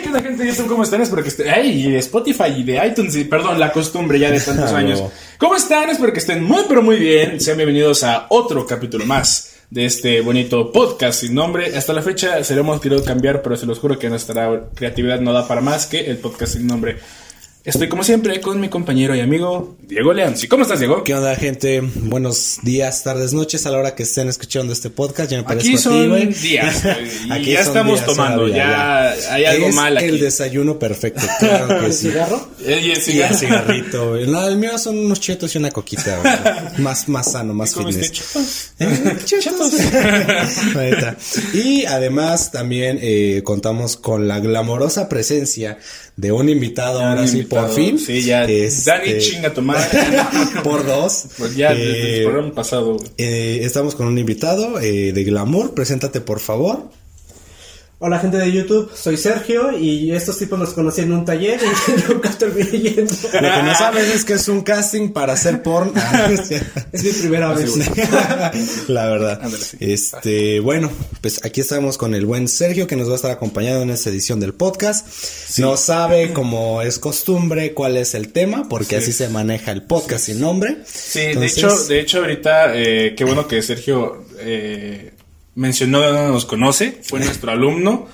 ¿qué onda gente YouTube? ¿Cómo están? Espero que estén... ¡Ay! y de Spotify y de iTunes, y, perdón, la costumbre ya de tantos años. ¿Cómo están? Espero que estén muy, pero muy bien. Sean bienvenidos a otro capítulo más de este bonito podcast sin nombre. Hasta la fecha se lo hemos querido cambiar, pero se los juro que nuestra creatividad no da para más que el podcast sin nombre. Estoy como siempre con mi compañero y amigo Diego Leanzi. ¿Cómo estás, Diego? ¿Qué onda, gente? Buenos días, tardes, noches a la hora que estén escuchando este podcast. Ya me Aquí parezco a ti, son días. y Aquí ya son estamos días tomando. Ya hay algo es mal aquí. el desayuno perfecto, claro que ¿El sí. cigarro? Eh, y el Y el cigarro. cigarrito, güey. No, el mío son unos chetos y una coquita, güey. Más, más sano, más ¿Comiste fitness. chetos? Eh, chetos. Neta. y además también eh, contamos con la glamorosa presencia de un invitado, ahora sí, invitado. Por fin. Sí, ya. Este, Dani, chinga tu madre. por dos. Pues ya, desde Eh, el programa pasado, eh, estamos con un invitado eh, de Glamour. Preséntate, por favor. Hola gente de YouTube, soy Sergio y estos tipos los conocí en un taller y nunca terminé yendo. Lo que no sabes es que es un casting para hacer porno. Es mi primera vez. La verdad. Sí. Este, bueno, pues aquí estamos con el buen Sergio que nos va a estar acompañando en esta edición del podcast. No sabe, como es costumbre, cuál es el tema, porque así se maneja el podcast sin nombre. Sí, Entonces, de hecho, de hecho ahorita, eh, qué bueno que Sergio eh, mencionó de dónde nos conoce, fue nuestro alumno.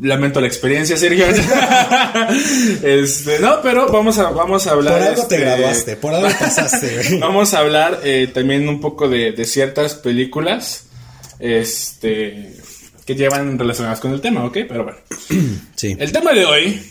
Lamento la experiencia, Sergio. este, no, pero vamos a, vamos a hablar. por algo te este, graduaste, por algo pasaste. Vamos a hablar eh, también un poco de, de ciertas películas este, que llevan relacionadas con el tema, ¿ok? Pero bueno. Sí. El tema de hoy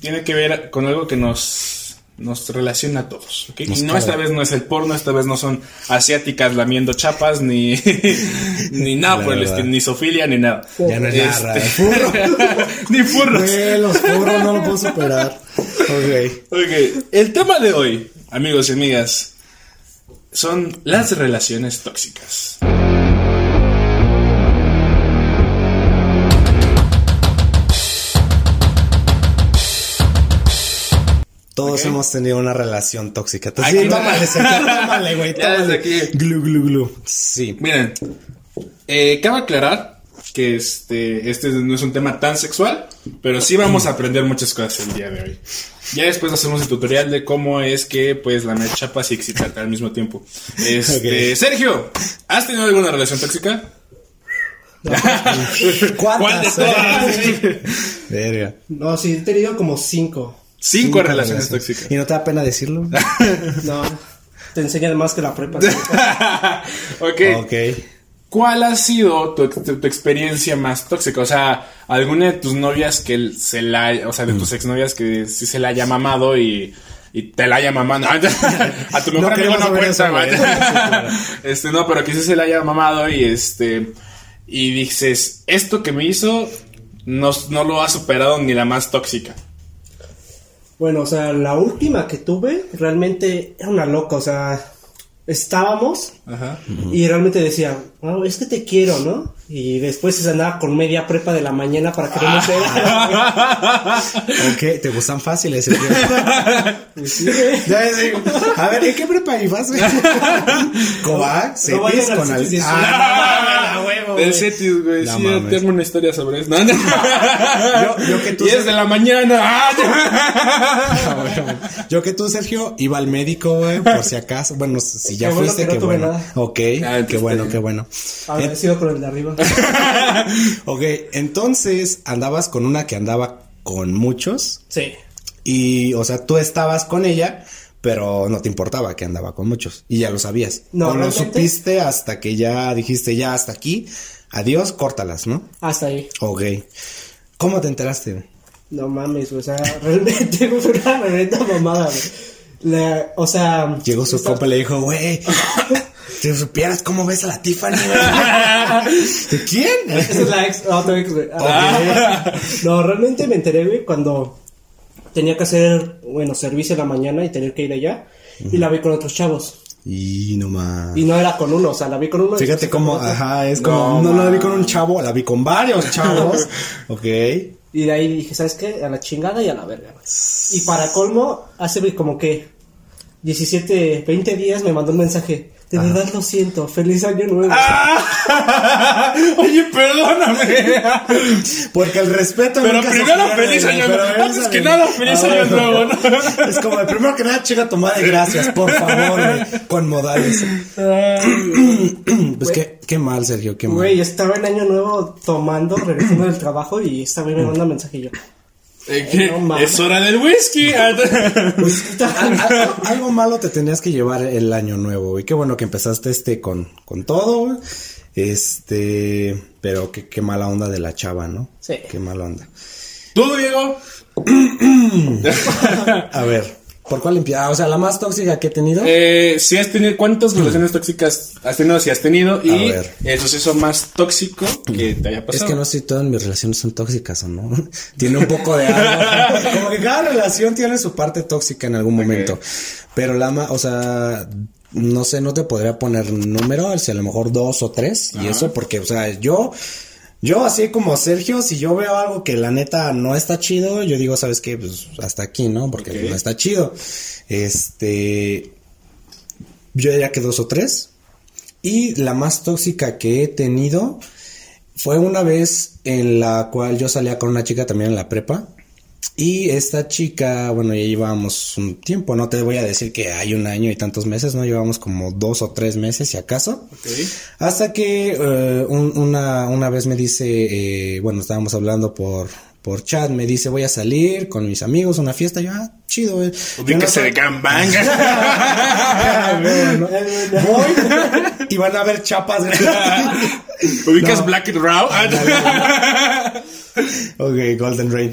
tiene que ver con algo que nos, nos relaciona a todos. Y no cabe. esta vez no es el porno, esta vez no son asiáticas lamiendo chapas, ni, ni nada por el estilo, ni sofilia, ni nada. Ya no es Este, nada. Furro. ni furros. Güey, los furros no lo puedo superar. Ok. Ok, el tema de hoy, amigos y amigas, son las relaciones tóxicas. Todos hemos tenido una relación tóxica. Entonces, Aquí- sí, tómale, tómale, güey, tómale. aquí. Glu, glu, glu. Sí. Miren, eh, cabe aclarar que este, este no es un tema tan sexual, pero sí vamos a aprender muchas cosas el día de hoy. Ya después hacemos el tutorial de cómo es que puedes lamer chapas y excitarte al mismo tiempo. Este, Sergio, ¿has tenido alguna relación tóxica? ¿Cuál de ¿Cuántas? todas? Verga. No, sí, he tenido como cinco. Cinco relaciones tóxicas. ¿Y no te da pena decirlo? No, te enseñan más que la prepa. ok. ok. ¿Cuál ha sido tu, tu- tu experiencia más tóxica? O sea, alguna de tus novias que se la, o sea, de tus exnovias que sí se la haya mamado y, y te la haya mamado. A tu No mejor amigo queremos no cuenta, güey. Este, no, pero que sí se la haya mamado y este, y dices, esto que me hizo no, no lo ha superado ni la más tóxica. Bueno, o sea, la última que tuve realmente era una loca, o sea, estábamos Ajá. y realmente decía, "Oh, es que te quiero, ¿no? Y después se andaba con media prepa de la mañana para que no me. Ok, ¿te gustan fáciles? Sergio? Pues sí, güey. ya les digo. A ver, ¿en qué prepa ibas. No ¿Cetis? con al... Ah, no, huevo, Del. Cetis, güey. Sí, mames. tengo una historia sobre eso. No, no. Yo- yo que tú Y es de la mañana. Bueno. Yo que tú, Sergio, iba al médico, güey, por si acaso. Bueno, si ya fuiste, que bueno. Ok, Ah, qué bueno, qué bueno. Agradecido con el de arriba. Ok, entonces andabas con una que andaba con muchos Sí. y, o sea, tú estabas con ella, pero no te importaba que andaba con muchos y ya lo sabías. No, lo supiste hasta que ya dijiste ya hasta aquí, adiós, córtalas, ¿no? Hasta ahí. Ok. ¿Cómo te enteraste? No mames, o sea, realmente fue una reverenda mamada, güey. La- o sea, Llegó su esta- compa y le dijo, güey, si supieras cómo ves a la Tiffany, güey. ¿De quién? Esa es la ex, otra ex, güey. Ah, No, realmente me enteré, güey, cuando tenía que hacer, bueno, servicio en la mañana y tener que ir allá. Y la vi con otros chavos. Y no más. Y no era con uno, o sea, la vi con uno. Fíjate cómo, ajá, es como, no, la vi con un chavo, la vi con varios chavos. ok. Y de ahí dije, ¿sabes qué? A la chingada y a la verga. güey. Y para colmo, hace como que 17, 20 días me mandó un mensaje. De verdad lo siento. Feliz año nuevo. Ah. Oye, perdóname. Porque el respeto. Pero nunca primero feliz año nuevo. Antes que de- nada, feliz Ah, año nuevo, ¿no? Es como el primero que nada, chica tu madre, gracias, por favor, con modales. Pues qué, qué mal, Sergio, qué mal. Güey, estaba en año nuevo tomando, regresando del trabajo y esta vez me manda mensajillo. Eh, que No mames. es hora del whisky. Al- al- algo malo te tenías que llevar el año nuevo, güey. Qué bueno que empezaste este con, con todo, güey. Este, pero qué, qué mala onda de la chava, ¿no? Sí. Qué mala onda. ¿Tú, Diego? A ver, ¿por cuál empieza? Ah, o sea, la más tóxica que he tenido. Eh, si has tenido, ¿cuántas relaciones tóxicas has tenido? Si has tenido y A ver. el suceso más tóxico que te haya Es pasado. que no sé si todas mis relaciones son tóxicas o no. tiene un poco de algo. Como que cada relación tiene su parte tóxica en algún momento. Pero la ma, o sea, no sé, no te podría poner número, si a lo mejor dos o tres. Y eso porque, o sea, yo, yo así como Sergio, si yo veo algo que la neta no está chido, yo digo, ¿sabes qué? Pues hasta aquí, ¿no? Porque no está chido. Este, yo diría que dos o tres. Y la más tóxica que he tenido fue una vez en la cual yo salía con una chica también en la prepa. Y esta chica, bueno, ya llevábamos un tiempo, no te voy a decir que hay un año y tantos meses, ¿no? Llevamos como dos o tres meses, si acaso. Hasta que eh, un- una, una vez me dice, eh, bueno, estábamos hablando por, por chat, me dice, voy a salir con mis amigos a una fiesta. Yo, ah, chido, güey. Ubíquese Yo no de gangbang. Voy y van a ver chapas. Ubicas No. Black Raw. Ok, Golden Rain.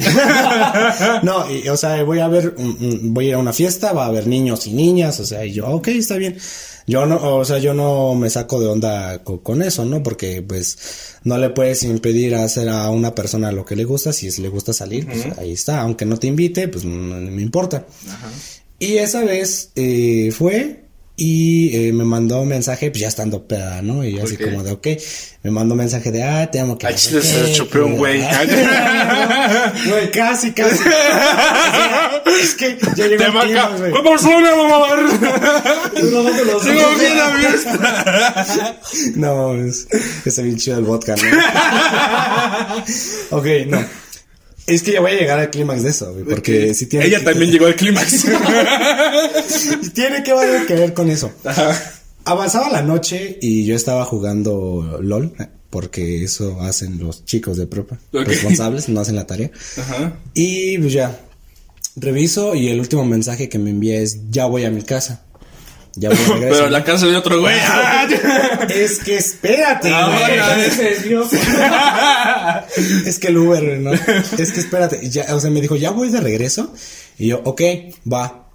no, y, o sea, voy a ver, un- un- voy a ir a una fiesta, va a haber niños y niñas, o sea, y yo, ok, está bien. Yo no, o sea, yo no me saco de onda co- con, eso, ¿no? Porque, pues, no le puedes impedir hacer a una persona lo que le gusta, si es- le gusta salir, pues ahí está, aunque no te invite, pues no, no me importa. Y esa vez eh, fue y eh, me mandó un mensaje, pues ya estando peda, ¿no? Y yo así Ok. como de, ok, me mandó un mensaje de, ah, te amo, que Ay, sé chile, se chupé un que- güey. Güey, casi, casi. es que ya llegó Te el marca. clima, güey. ¿Qué pasó, mi amor? Grabando los Sigo bien abierta. No, es, está bien chido el vodka, ¿no? ok, no. Es que ya voy a llegar al clímax de eso, güey, porque si tiene Ella que- también llegó al clímax. tiene que ver que ver con eso. Avanzaba la noche y yo estaba jugando LOL, porque eso hacen los chicos de prepa, responsables, no hacen la tarea. Ajá. Y pues ya, reviso y el último mensaje que me envía es, ya voy a mi casa. Ya voy a regreso. Pero la casa de otro güey. Es que espérate, Ah, desvió. Es que el Uber, ¿no? Es que espérate, ya, o sea, me dijo, ya voy de regreso. Y yo, ok, va.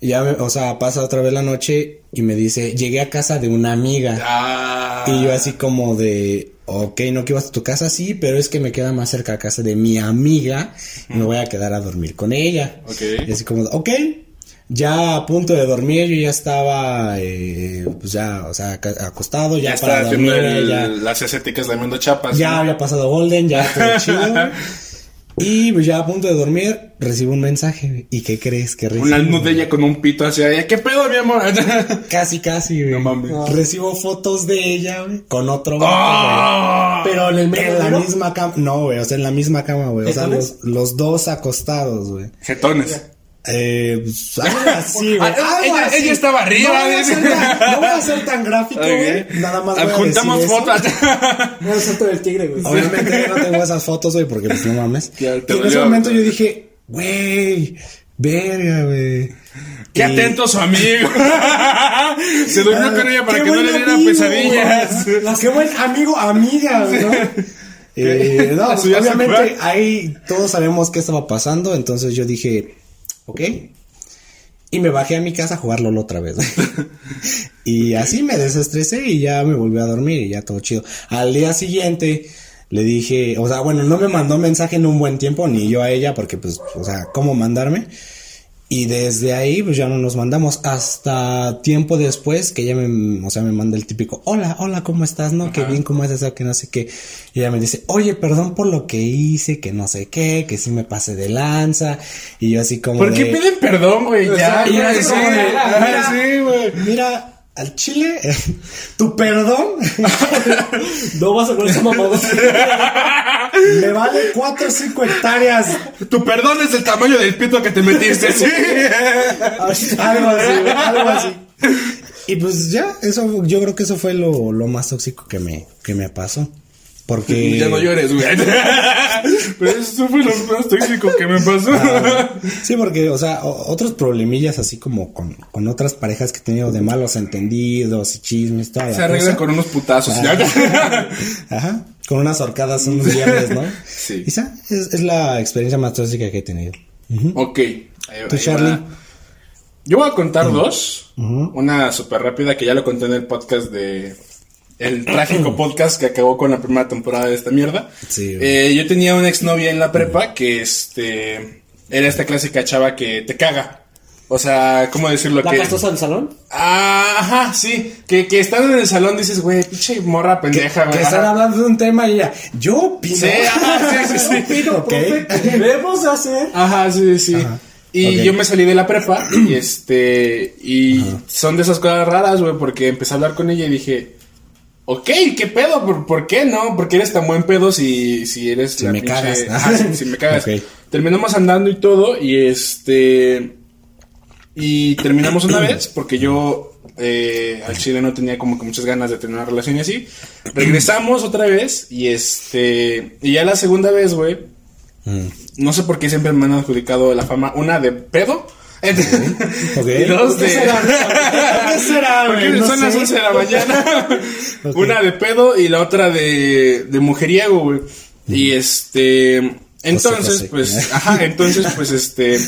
Y ya, me- o sea, pasa otra vez la noche y me dice, llegué a casa de una amiga. Ah. Y yo así como de, ok, no que ibas a tu casa, sí, pero es que me queda más cerca a casa de mi amiga y me voy a quedar a dormir con ella. Ok. Y así como, de, ok, ya a punto de dormir, yo ya estaba, eh, pues ya, o sea, acostado, ya, Ya para dormir, el- ya, las estéticas de Mendo Chapas. ya ¿no? había pasado Golden, ya todo chido. Y pues ya a punto de dormir, recibo un mensaje. ¿Y qué crees que recibo? Una nudella con un pito hacia ella. ¿Qué pedo, mi amor? Casi, casi, güey. No mames. Recibo fotos de ella, güey, con otro güey. Pero en el En la medio. misma cama. No, güey, o sea, en la misma cama, güey. O sea, los, los dos acostados, güey. Jetones. Eh, pues, algo así, güey. Ah, ella- así. ella estaba arriba, No voy a ser tan, no voy a ser tan gráfico, güey. Nada más voy a eso. fotos. Era el salto del tigre, güey. Obviamente yo no tengo esas fotos, güey, porque pues no mames. Y en ese momento yo dije, güey, verga, güey. Qué Y- atento su amigo. Se durmió con ella para que no le diera amigo, pesadillas. güey. Qué buen amigo, amiga, güey, ¿no? Eh, no, pues, obviamente ahí todos sabemos qué estaba pasando, entonces yo dije, ok. Y me bajé a mi casa a jugar LOL otra vez. y así me desestresé y ya me volví a dormir y ya todo chido. Al día siguiente le dije, o sea, bueno, no me mandó mensaje en un buen tiempo, ni yo a ella, porque pues, o sea, ¿cómo mandarme? Y desde ahí, pues ya no nos mandamos hasta tiempo después que ella me, o sea, me manda el típico, hola, hola, ¿cómo estás? No, qué bien, ¿cómo es eso? Que no sé qué. Y ella me dice, oye, perdón por lo que hice, que no sé qué, que sí me pasé de lanza. Y yo así como ¿Por qué de, piden perdón, güey? Ya, ya, Ajá, sí, güey. Mira, al chile, tu perdón No vas a con esa mamada. me vale 4 o 5 hectáreas. Tu perdón es el tamaño del pito que te metiste, sí. algo así, algo así. Y pues ya, eso, yo creo que eso fue lo, lo más tóxico que me, que me pasó. Porque. Ya no llores, güey. Pero eso fue lo más tóxico que me pasó. Ah, sí, porque, o sea, otros problemillas así como con, con otras parejas que he tenido de malos entendidos y chismes, toda Se arreglan con unos putazos. Ah. Ajá, con unas horcadas unos viernes, ¿no? Sí. Esa es, es la experiencia más tóxica que he tenido. Ujú. ok. Tú, Charlie. Yo voy a contar dos. Una súper rápida que ya lo conté en el podcast de. El trágico podcast que acabó con la primera temporada de esta mierda. Sí, güey. Eh, yo tenía una exnovia en la prepa que este. Era esta clásica chava que te caga. O sea, ¿cómo decirlo? ¿La que, castosa del salón? Ah, ajá, sí. Que, que están en el salón dices, güey, pinche morra pendeja, Que güey. están hablando de un tema y ella, yo opino. Sí, ajá, sí, sí, sí. Ok. Debemos de hacer. Ajá, sí, sí. Y yo me salí de la prepa y este. Y son de esas cosas raras, güey, porque empecé a hablar con ella y dije. Ok, ¿qué pedo? ¿Por, por qué no? ¿Por qué eres tan buen pedo si, si eres Si la me pinche- cagas. Ajá, si, si me cagas. Terminamos andando y todo y este... Y terminamos una vez porque yo eh, al chile no tenía como que muchas ganas de tener una relación y así. Regresamos otra vez y este... Y ya la segunda vez, güey, Mm. no sé por qué siempre me han adjudicado la fama. Una de pedo. Ok. Y dos ¿Por qué de. qué será, güey? No son las sé. 11 de la mañana. Ok. Una de pedo y la otra de, de mujeriego, güey. Y este. Entonces, José. pues. Ajá, entonces, pues este.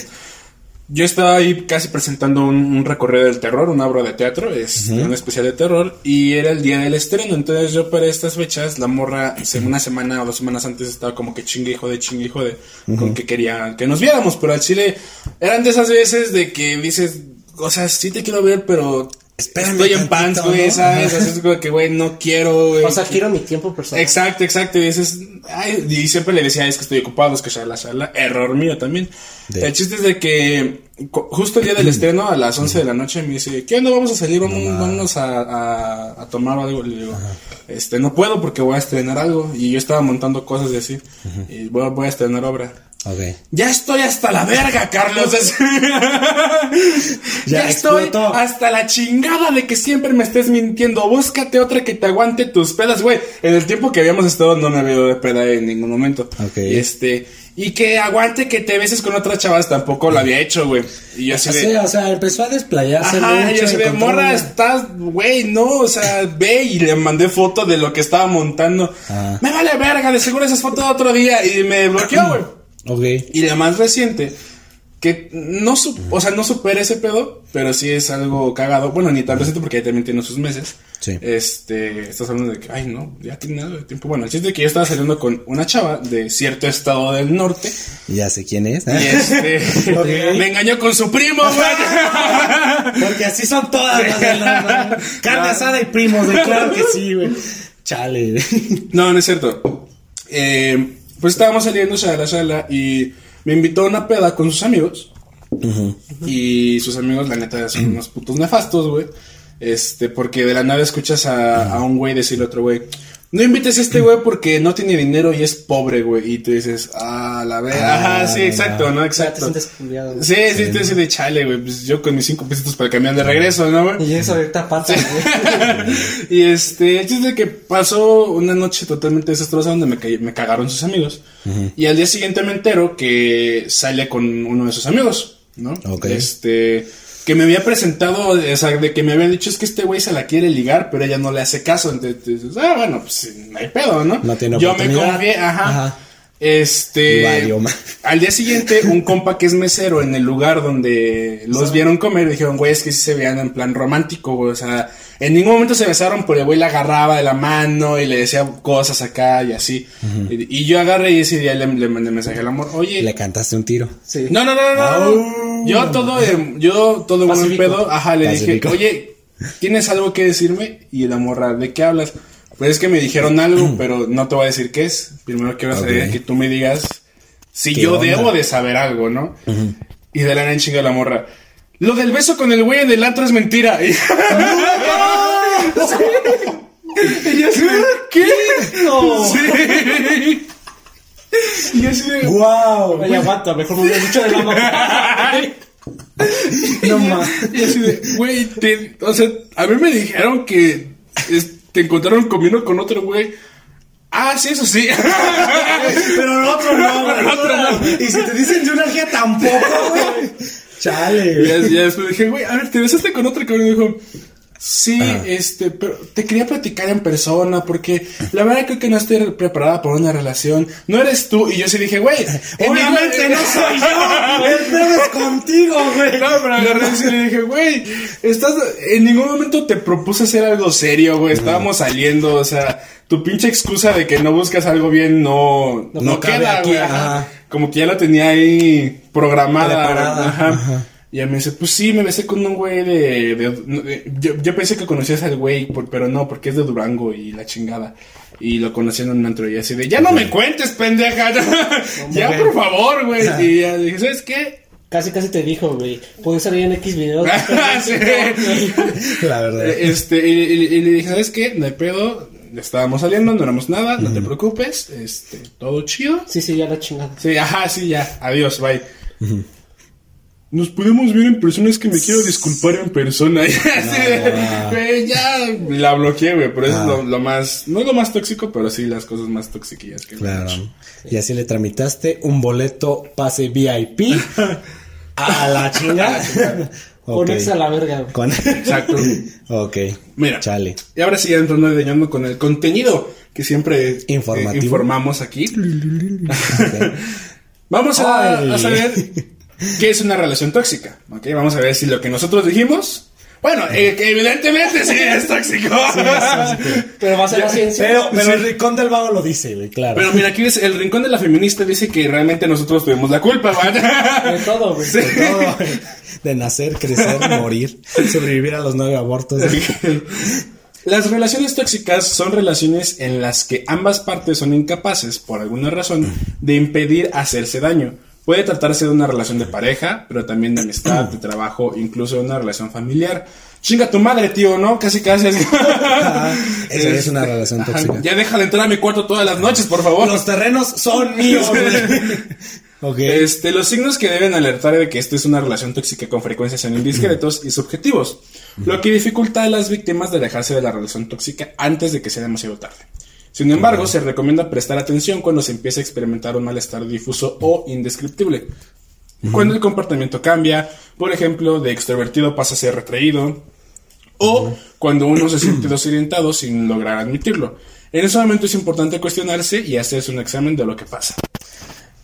Yo estaba ahí casi presentando un, un recorrido del terror, una obra de teatro, es un especial de terror, y era el día del estreno. Entonces, yo para estas fechas, la morra, una semana o dos semanas antes, estaba como que chingue hijo de chingue hijo de, con que quería que nos viéramos. Pero al chile, eran de esas veces de que dices, o sea, sí te quiero ver, pero Espérame estoy en pants, güey, ¿no? ¿sabes? Así es como que, güey, no quiero, güey. O sea, quiero mi tiempo personal. Exacto, exacto. Y dices, ay, y siempre le decía, es que estoy ocupado, es que shala, shala. Error mío también. De- El chiste es de que justo el día del estreno, a las 11 de la noche, me dice, ¿qué onda? Vamos a salir, vamos, vámonos a, a, a tomar algo. Le digo, este, no puedo porque voy a estrenar algo. Y yo estaba montando cosas de así. Y voy, voy a estrenar obra. Ok. Ya estoy hasta la verga, Carlos. ya, Ya estoy hasta la chingada de que siempre me estés mintiendo. Búscate otra que te aguante tus pedas, güey. En el tiempo que habíamos estado no me había dado de peda en ningún momento. Ok. Y este, y que aguante que te beses con otras chavas tampoco lo había hecho, güey. Y yo así Sí, de. o sea, empezó a desplayarse Ajá, mucho. y yo así de morra, estás, güey, no, o sea, ve y le mandé foto de lo que estaba montando. Ah. Me vale verga, de seguro esas fotos de otro día. Y me bloqueó, güey. Ok. Y la más reciente, que no, su- o sea, no supera ese pedo, pero sí es algo cagado. Bueno, ni tan reciente porque ya también tiene sus meses. Sí. Este, estás hablando de que, ay, no, ya tiene nada de tiempo. Bueno, el chiste es que yo estaba saliendo con una chava de cierto estado del norte. Ya sé quién es. Y este, me engañó con su primo, güey. Porque así son todas las de la Carne asada y primos, güey. Claro que sí, güey. Chale. No, no es cierto. Eh, pues estábamos saliendo shala shala y me invitó a una peda con sus amigos. Y sus amigos, la neta, son unos putos nefastos, güey. Este, porque de la nada escuchas a, a un güey decirle a otro güey, no invites a este güey porque no tiene dinero y es pobre, güey. Y tú dices, ah, la verga. Ajá, sí, exacto, ¿no? O sea, te Exacto. sientes güey. Sí, sí, te dices de chale, güey. Pues yo con mis cinco pesitos para cambiar de regreso, ¿no, güey? Y eso ahorita pasa, güey. y este, el chiste es que pasó una noche totalmente desastrosa donde me, me cagaron sus amigos. Y al día siguiente me entero que sale con uno de sus amigos, ¿no? Ok. Este, que me había presentado, o sea, de que me habían dicho es que este güey se la quiere ligar, pero ella no le hace caso. Entonces, ah, bueno, pues no hay pedo, ¿no? No tiene Yo me confié, ajá. Ajá. Este. Al día siguiente, un compa que es mesero en el lugar donde los vieron comer, dijeron, güey, es que sí se veían en plan romántico, güey. O sea, en ningún momento se besaron, pero el güey la agarraba de la mano y le decía cosas acá y así. y, y yo agarré y ese día le, le mandé mensaje al amor, oye. Le cantaste un tiro. Sí. No, no, no, no. Yo todo, eh, yo todo buen Pacífico. pedo, ajá, le Pacífico. dije, oye, ¿tienes algo que decirme? Y la morra, ¿de qué hablas? Pues es que me dijeron algo, pero no te voy a decir qué es. Primero quiero saber que tú me digas si ¿Qué yo onda? debo de saber algo, ¿no? Y de la nada en chinga la morra. Lo del beso con el güey en el antro es mentira. Y- Y yo así de, ¿qué? Sí. Y yo así de, ¡Wow! Oye, aguanta, mejor me hubiera dicho de la mamá. No más. Y así de, güey, te- o sea, a mí me dijeron que es- te encontraron comiendo con otro güey. Ah, sí, eso sí. Pero el otro no, güey. Pero el otro no. Y si te dicen de una energía tampoco, güey. Chale, güey. ya, ya después dije, güey, a ver, te besaste con otro cabrón. Y dijo, sí, este, pero te quería platicar en persona porque la verdad creo que no estoy preparada para una relación. No eres tú. Y yo sí dije, güey, en Obviamente no soy yo. Es contigo, güey. No, pero le dije, güey, estás, en ningún momento te propuse hacer algo serio, güey. Estábamos saliendo, o sea, tu pinche excusa de que no buscas algo bien no, no, No cabe queda, aquí, güey. Como que ya la tenía ahí programada. Preparada, Ajá. ajá. Y ella me dice, pues sí, me besé con un güey de... de- de- yo, yo pensé que conocías al güey, por- pero no, porque es de Durango y la chingada. Y lo conocí en un antro y así de, ya no me cuentes, pendeja. ya, por favor, güey. Y ya dije, ¿sabes qué? Casi, casi te dijo, güey. Puedes salir en X videos. Sí. La verdad. Eh, Este, y, y- y le dije, ¿sabes qué? No hay pedo. Estábamos saliendo, no éramos nada, no te preocupes. Este, todo chido. Sí, sí, ya la chingada. Sí, ajá, sí, ya. Adiós, bye. Nos podemos ver en persona, es que me quiero disculpar en persona. Y así de, güey, ya la bloqueé, güey. Pero eso es lo, lo más, no es lo más tóxico, pero sí las cosas más toxiquillas que Claro. hecho. Y así le tramitaste un boleto pase VIP a la chingada. Ok. Ponerse a la verga, güey. Con... Exacto. ok. Mira. Chale. Y ahora sí, entrando de lleno con el contenido que siempre eh, Informativo. informamos aquí. Vamos a, a saber qué es una relación tóxica. ¿ok? Vamos a ver si lo que nosotros dijimos. Bueno, eh, que evidentemente sí es tóxico. Pero va a ser la ciencia. Pero, pero el rincón del vago lo dice, güey, claro. Pero mira, aquí dice, el rincón de la feminista dice que realmente nosotros tuvimos la culpa, ¿va? De todo, güey. De todo, güey. De nacer, crecer, morir, sobrevivir a los nueve abortos. Las relaciones tóxicas son relaciones en las que ambas partes son incapaces, por alguna razón, de impedir hacerse daño. Puede tratarse de una relación de pareja, pero también de amistad, de trabajo, incluso de una relación familiar. Chinga tu madre, tío, ¿no? Casi, casi. Ajá, esa es una relación Ajá, tóxica. Ya déjale entrar a mi cuarto todas las noches, por favor. Los terrenos son míos, güey. Ok. Este, los signos que deben alertar de que esto es una relación tóxica con frecuencia son indiscretos y subjetivos, lo que dificulta a las víctimas de alejarse de la relación tóxica antes de que sea demasiado tarde. Sin embargo, se recomienda prestar atención cuando se empieza a experimentar un malestar difuso o indescriptible. Cuando el comportamiento cambia, por ejemplo, de extrovertido pasa a ser retraído, o cuando uno se siente desorientado sin lograr admitirlo. En ese momento es importante cuestionarse y hacerse un examen de lo que pasa.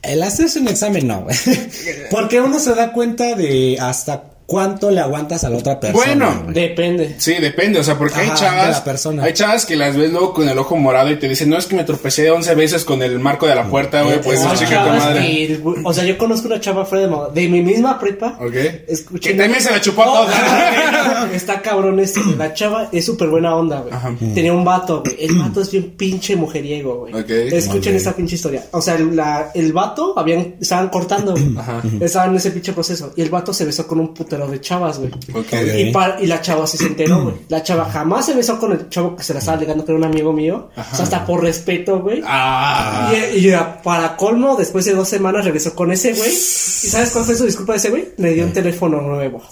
El hacerse un examen no. Porque uno se da cuenta de hasta cuánto le aguantas a la otra persona. Bueno, güey. Depende. Sí, depende, o sea, porque hay chavas, de la persona. hay chavas que las ves luego con el ojo morado y te dicen, no, es que me tropecé 11 veces con el marco de la puerta, güey, pues Hay chica tu madre. que- o sea, yo conozco una chava fuera de, moda- de mi misma prepa. Ok. Escuché- Que también se la chupó No, toda. Está cabrón este. La chava es súper buena onda, güey. Ajá. Tenía un vato, güey. El vato es bien pinche mujeriego, güey. Ok. Escuchen Ok. esta pinche historia. O sea, la- el vato habían, estaban cortando, güey. Ajá. Estaban en ese pinche proceso. Y el vato se besó con un putero de chavas, güey. Ok. Y, y la chava sí se enteró, güey. La chava jamás se besó con el chavo que se la estaba ligando, que era un amigo mío. O sea, hasta por respeto, güey. Ah. Y, y ya, para colmo, después de dos semanas regresó con ese güey. ¿Y sabes cuál fue su disculpa de ese güey? Le dio un teléfono nuevo.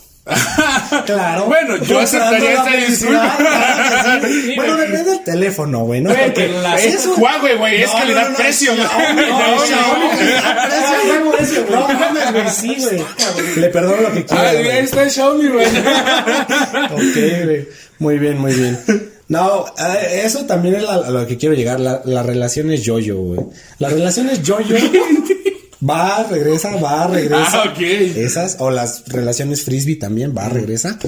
Claro. Bueno, yo aceptaría felicidad, disculpa. claro que sí. Bueno, depende del teléfono, güey, ¿no? Güey, Porque la- es un- Huawei, güey, es No, calidad no, no, precio, güey. Xiaomi, no, No, precio, güey. No mames, güey, sí, güey. Le perdono lo que quiera. Ah, ahí está el Xiaomi, güey. Ok, güey. Muy bien, muy bien. No, eh, eso también es a lo que quiero llegar. La, las relaciones yo-yo, güey. Las relaciones yo-yo. Va, regresa, va, regresa. Ah, ok. Esas, o las relaciones frisbee también, va, regresa.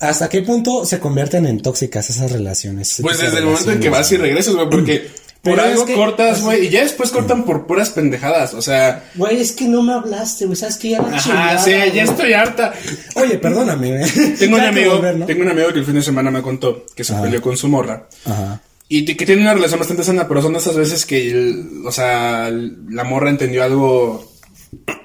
¿Hasta qué punto se convierten en tóxicas esas relaciones? Pues Esas desde el momento en que vas y regresas, güey, porque por es algo que- cortas, güey, y ya después cortan por puras pendejadas, o sea... Güey, es que no me hablaste, güey. ¿Sabes que Ya la Ajá, sí, ya estoy harta. Oye, perdóname, güey. Tengo un amigo, volver, ¿no? tengo un amigo que el fin de semana me contó que se Ajá. peleó con su morra. Ajá. Y que tiene una relación bastante sana, pero son de esas veces que, el- o sea, la morra entendió algo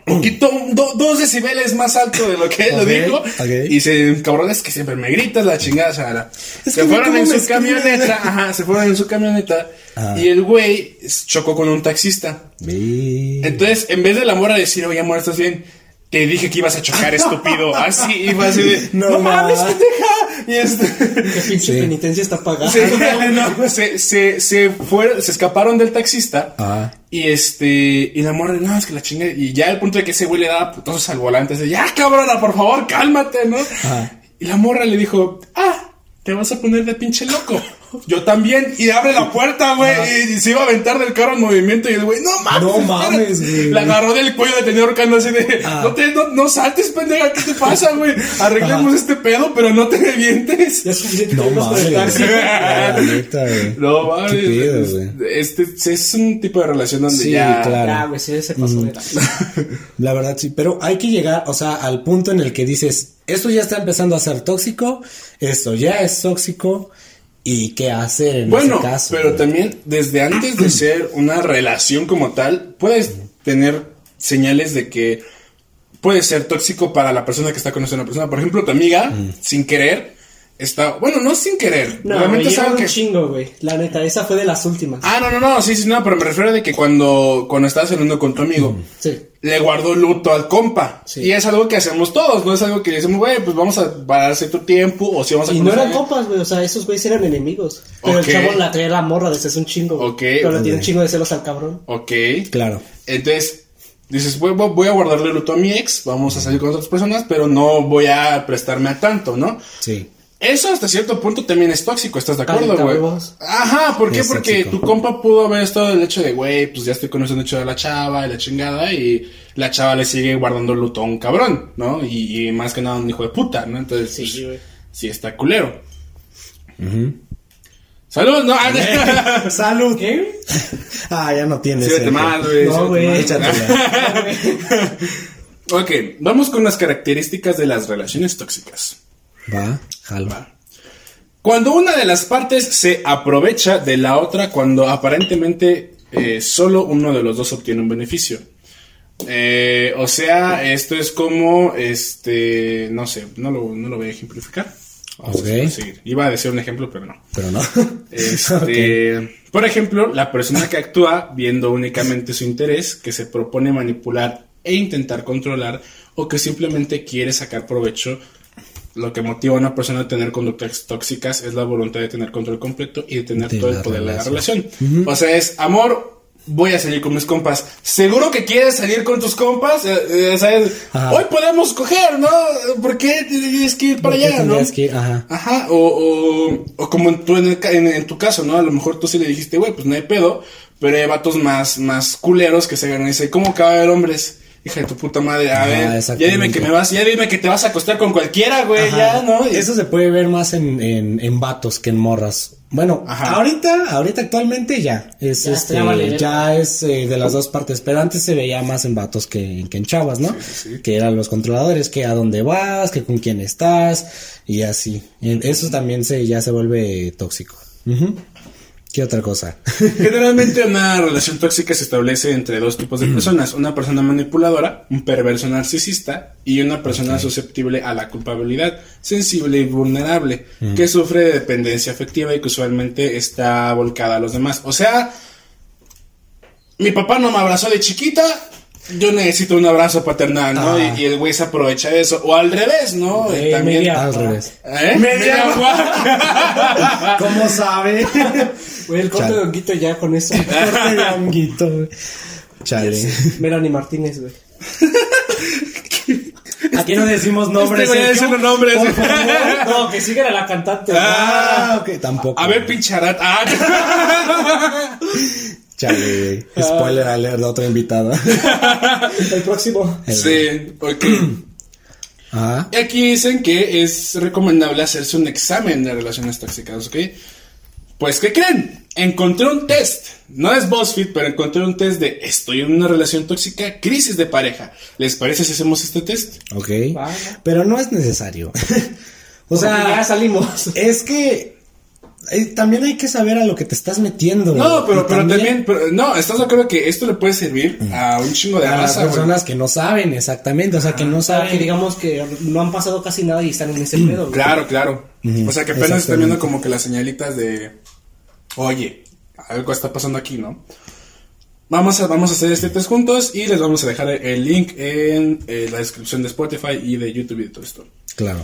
poquito, do- dos decibeles más alto de lo que él lo dijo. Y se, cabrón, es que siempre me gritas la chingada, Sara. Es se fueron ¿cómo en su camioneta, ajá, se fueron en su camioneta. Ah. Y el güey chocó con un taxista. Entonces, en vez de la morra decir, oye, amor, ¿estás bien? Te dije que ibas a chocar, estúpido. Así, y fue así de, no, No mames, mames. pendeja. Y este, Que pinche Sí. penitencia está pagada. se, no, se, se, se fueron, se escaparon del taxista. Ah. Y este, y la morra, no, es que la chinga. Y ya el punto de que ese güey le daba putazos al volante, así, ya cabrona, por favor, cálmate, ¿no? Ajá. Y la morra le dijo, ah, te vas a poner de pinche loco. Yo también. Y abre la puerta, güey. Y se iba a aventar del carro en movimiento. Y el güey, no mames. No espérate". mames, güey. La agarró del cuello de tenía ahorcando así de, Ah. no, te, no, no saltes, pendeja, ¿qué te pasa, güey? Arreglemos este pedo, pero no te revientes. Ya suficiente No mames. taxi. La neta, güey. No mames. Este es un tipo de relación donde Sí, ya. claro. Ya, güey, sí, se pasó de la- La verdad sí, pero hay que llegar, o sea, al punto en el que dices, esto ya está empezando a ser tóxico, esto ya es tóxico, y qué hacer en Bueno, ese caso. pero güey? también desde antes de ser una relación como tal, puedes tener señales de que puede ser tóxico para la persona que está conociendo a la persona. Por ejemplo, tu amiga, sin querer, está. Bueno, no sin querer. No, realmente me es algo un que. chingo, güey. La neta, esa fue de las últimas. Ah, no, no, no, sí, sí, no, pero me refiero de que cuando, cuando estabas saliendo con tu amigo, Sí. le guardó luto al compa. Sí. Y es algo que hacemos todos, no es algo que decimos, güey, pues vamos a parar cierto tiempo, o si vamos a Y no eran compas, güey. O sea, esos güeyes eran enemigos. Pero Ok. el chavo la traía la morra desde hace un chingo. güey. Ok, Pero le tiene un chingo de celos al cabrón. Ok. Claro. Entonces, dices, voy- voy a guardarle luto a mi ex, vamos a salir con otras personas, pero no voy a prestarme a tanto, ¿no? Sí. Eso hasta cierto punto también es tóxico, ¿estás de acuerdo, güey? Ajá, ¿por qué? Es Porque tóxico. tu compa pudo haber estado el hecho de, güey, pues ya estoy conociendo el hecho de la chava y la chingada, y la chava le sigue guardando luto a un cabrón, ¿no? Y, y más que nada un hijo de puta, ¿no? Entonces, Sí, pues, güey. sí está culero. Salud, no. Salud. ¿Qué? Ah, ya no tienes. Síguete eh. mal, güey. No, güey. mal. Échatela. Ok, vamos con las características de las relaciones tóxicas. Va, jalo. Cuando una de las partes se aprovecha de la otra cuando aparentemente eh, solo uno de los dos obtiene un beneficio. Eh, o sea, esto es como, este, no sé, no lo, no lo voy a ejemplificar. Vamos Ok. a seguir. Iba a decir un ejemplo, pero no. Pero no. Este, Por ejemplo, la persona que actúa viendo únicamente su interés, que se propone manipular e intentar controlar, o que simplemente quiere sacar provecho. Lo que motiva a una persona a tener conductas tóxicas es la voluntad de tener control completo y de tener De todo el poder de la relación. O sea, es amor. Voy a salir con mis compas. ¿Seguro que quieres salir con tus compas? Eh, eh, ¿sabes? Ajá. Hoy podemos coger, ¿no? ¿Por qué tienes que ir para ¿Por qué allá, no? que ir? Ajá. Ajá, o, o, o como en tu, en, el en- en tu caso, ¿no? A lo mejor tú sí le dijiste, güey, pues no hay pedo, pero hay vatos más, más culeros que se ganan y dicen, ¿cómo que va a haber hombres? Hija de tu puta madre, a Ah, ver, ya dime que me vas, ya dime que te vas a acostar con cualquiera, güey, ya. ¿no? Y- Eso se puede ver más en, en, en vatos que en morras. Bueno, Ajá. ahorita, ahorita actualmente ya. Es Ya, este, ya vale. ya es eh, de las dos partes. Pero antes se veía más en vatos que, que en chavas, ¿no? Que eran los controladores, que a dónde vas, que con quién estás, y así. Eso también se, ya se vuelve tóxico. Ujú. ¿Qué otra cosa? Generalmente una relación tóxica se establece entre dos tipos de personas, una persona manipuladora, un perverso narcisista y una persona susceptible a la culpabilidad, sensible y vulnerable, que sufre de dependencia afectiva y que usualmente está volcada a los demás. O sea, mi papá no me abrazó de chiquita, yo necesito un abrazo paternal, ¿no? Ah. Y, y el güey se aprovecha de eso. O al revés, ¿no? Eh, También... media- Al revés. ¿Eh? Media Media ¿Cómo sabe? Güey, el corte de honguito ya con eso. Corte de honguito, güey. Chale. Melanie Martínez, güey. Aquí no decimos nombres. Este Sergio. diciendo nombres. Por favor. No, que sigan a la cantante. Ah, ok, tampoco. A ver, pincharat. Ah. Chale. Spoiler alert de otro invitado. El próximo. Sí, ok. Ajá. Y aquí dicen que es recomendable hacerse un examen de relaciones tóxicas, ¿ok? Pues, ¿qué creen? Encontré un test. No es BuzzFeed, pero encontré un test de estoy en una relación tóxica, crisis de pareja. ¿Les parece si hacemos este test? Ok. Va. Pero no es necesario. o Porque ya sea, salimos. es que también hay que saber a lo que te estás metiendo. No, pero, pero también, pero- no, ¿estás de acuerdo que esto le puede servir a un chingo de a güey? personas que no saben exactamente, o sea, que no sea, saben que digamos que no han pasado casi nada y están en ese pedo. güey. Claro, claro. Ujú, o sea, que apenas están viendo como que las señalitas de, oye, algo está pasando aquí, ¿no? Vamos a, vamos a hacer este test juntos y les vamos a dejar el link en eh, la descripción de Spotify y de YouTube y de todo esto. Claro.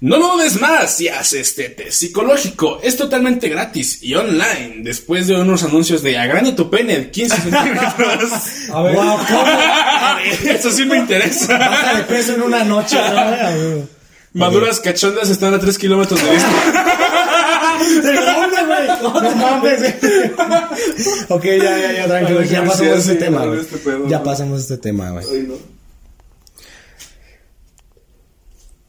No lo dudes más si haces este test psicológico. Es totalmente gratis y online. Después de unos anuncios de agranda tu pene de 15 centímetros. A ver, Wow, Eso sí me interesa. Baja de peso en una noche, ¿no? Maduras cachondas están a 3 kilómetros de distancia. ¿De dónde, güey? No mames. ok, ya, ya, ya, tranquilo. Ya pasamos este tema, güey. Ya pasamos este tema, güey.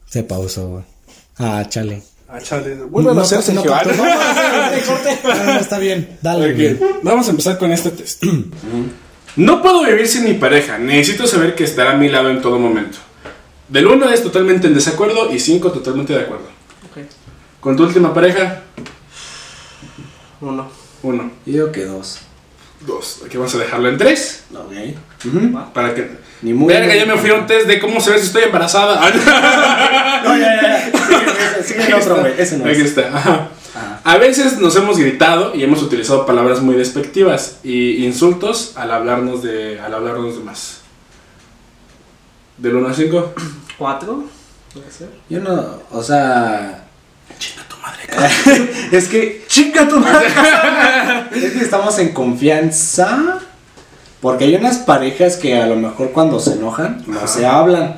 Se pausó, güey. Ah, chale. Ah, chale. A hacer no, Sergio. no, no, no, no, no, no, está bien. Dale. Ok, Vamos a empezar con este test. No puedo vivir sin mi pareja. Necesito saber que estará a mi lado en todo momento. Del 1 es totalmente en desacuerdo y 5 totalmente de acuerdo. ok. Con tu última pareja, Uno. 1, Yo digo que dos. 2. Aquí vamos a dejarlo en 3. Ok. Para que. Ni muy- Verga, ya me fui a un test de cómo saber si estoy embarazada. No, ya, ya, ya. Sigue, sigue el otro, güey. Ese no Aquí es. está. ajá. Ajá. A veces nos hemos gritado y hemos utilizado palabras muy despectivas y insultos al hablarnos de al hablarnos de más. Del 1 a 5. Cuatro. Puede ser. Yo no, o sea. Madre. es que. ¡Chica tu madre! es que estamos en confianza. Porque hay unas parejas que a lo mejor cuando se enojan no Ajá. se hablan.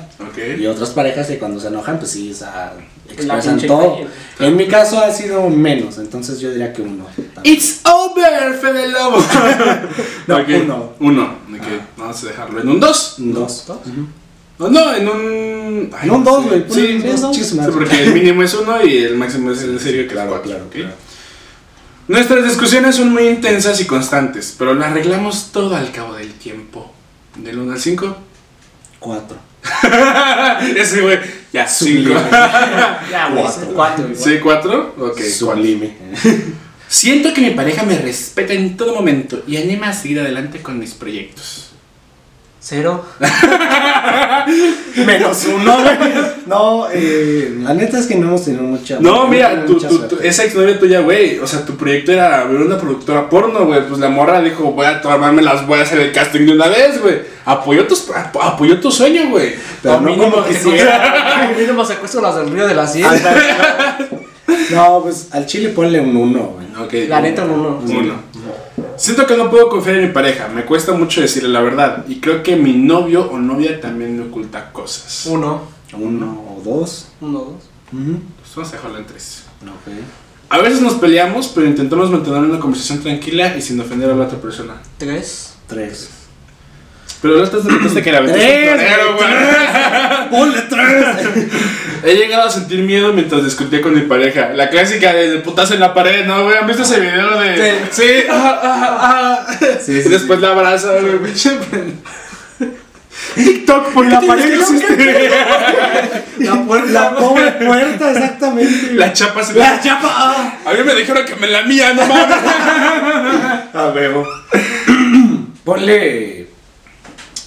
Y otras parejas que cuando se enojan, pues sí, o sea, expresan todo. calle. En mi caso ha sido menos, entonces yo diría que uno. It's over, Fede Lobo. No, uno. Uno. Ok, Vamos a dejarlo en un 2. Dos. No, no, en un. En un dos, güey, Sí, sí, dos, sí, porque el mínimo es uno y el máximo es el serio Claro, es cuatro, claro, ¿ok? claro. Nuestras discusiones son muy intensas y constantes, pero las arreglamos todo al cabo del tiempo. Del 1 al 5. Cuatro. Ese güey. Ya, 5. Sublime. Ya, güey. Cuatro. Cuatro. igual. ¿Sí, 4? Ok. Sublime. Siento que mi pareja me respeta en todo momento y anima a seguir adelante con mis proyectos. Cero. Menos uno, güey. No, eh, la neta es que no hemos tenido mucha. No, mira, tu, mucha tu- tu- esa exnovia tuya, güey. O sea, tu proyecto era ver una productora porno, güey. Pues la morra dijo, voy a tomarme las, voy a hacer el casting de una vez, güey. Apoyó, tus, ap- apoyó tu sueño, güey. Pero O no mínimo como que Mínimo secuestro las del río de la Sierra. No, pues al chile ponle un uno, güey. La neta, un uno. Uno. Siento que no puedo confiar en mi pareja. Me cuesta mucho decirle la verdad. Y creo que mi novio o novia también me oculta cosas. Uno. Uno o dos. Uno, dos. Pues vamos a dejarlo en tres. Ok. A veces nos peleamos, pero intentamos mantener una conversación tranquila y sin ofender a la otra persona. Tres. Tres. Pero no te notaste que la Tres, güey. ¡Ponle tres! He llegado a sentir miedo mientras discutía con mi pareja. La clásica del putazo en la pared, ¿no, güey? ¿Han visto ese video de.? Sí, ah, ah, ah. Sí, y sí, después la abraza, güey. TikTok por la pared existe. La puerta. La pobre puerta, exactamente. La chapa se La chapa. ah. A mí me dijeron que me la mía, no mames. A huevo. Ponle.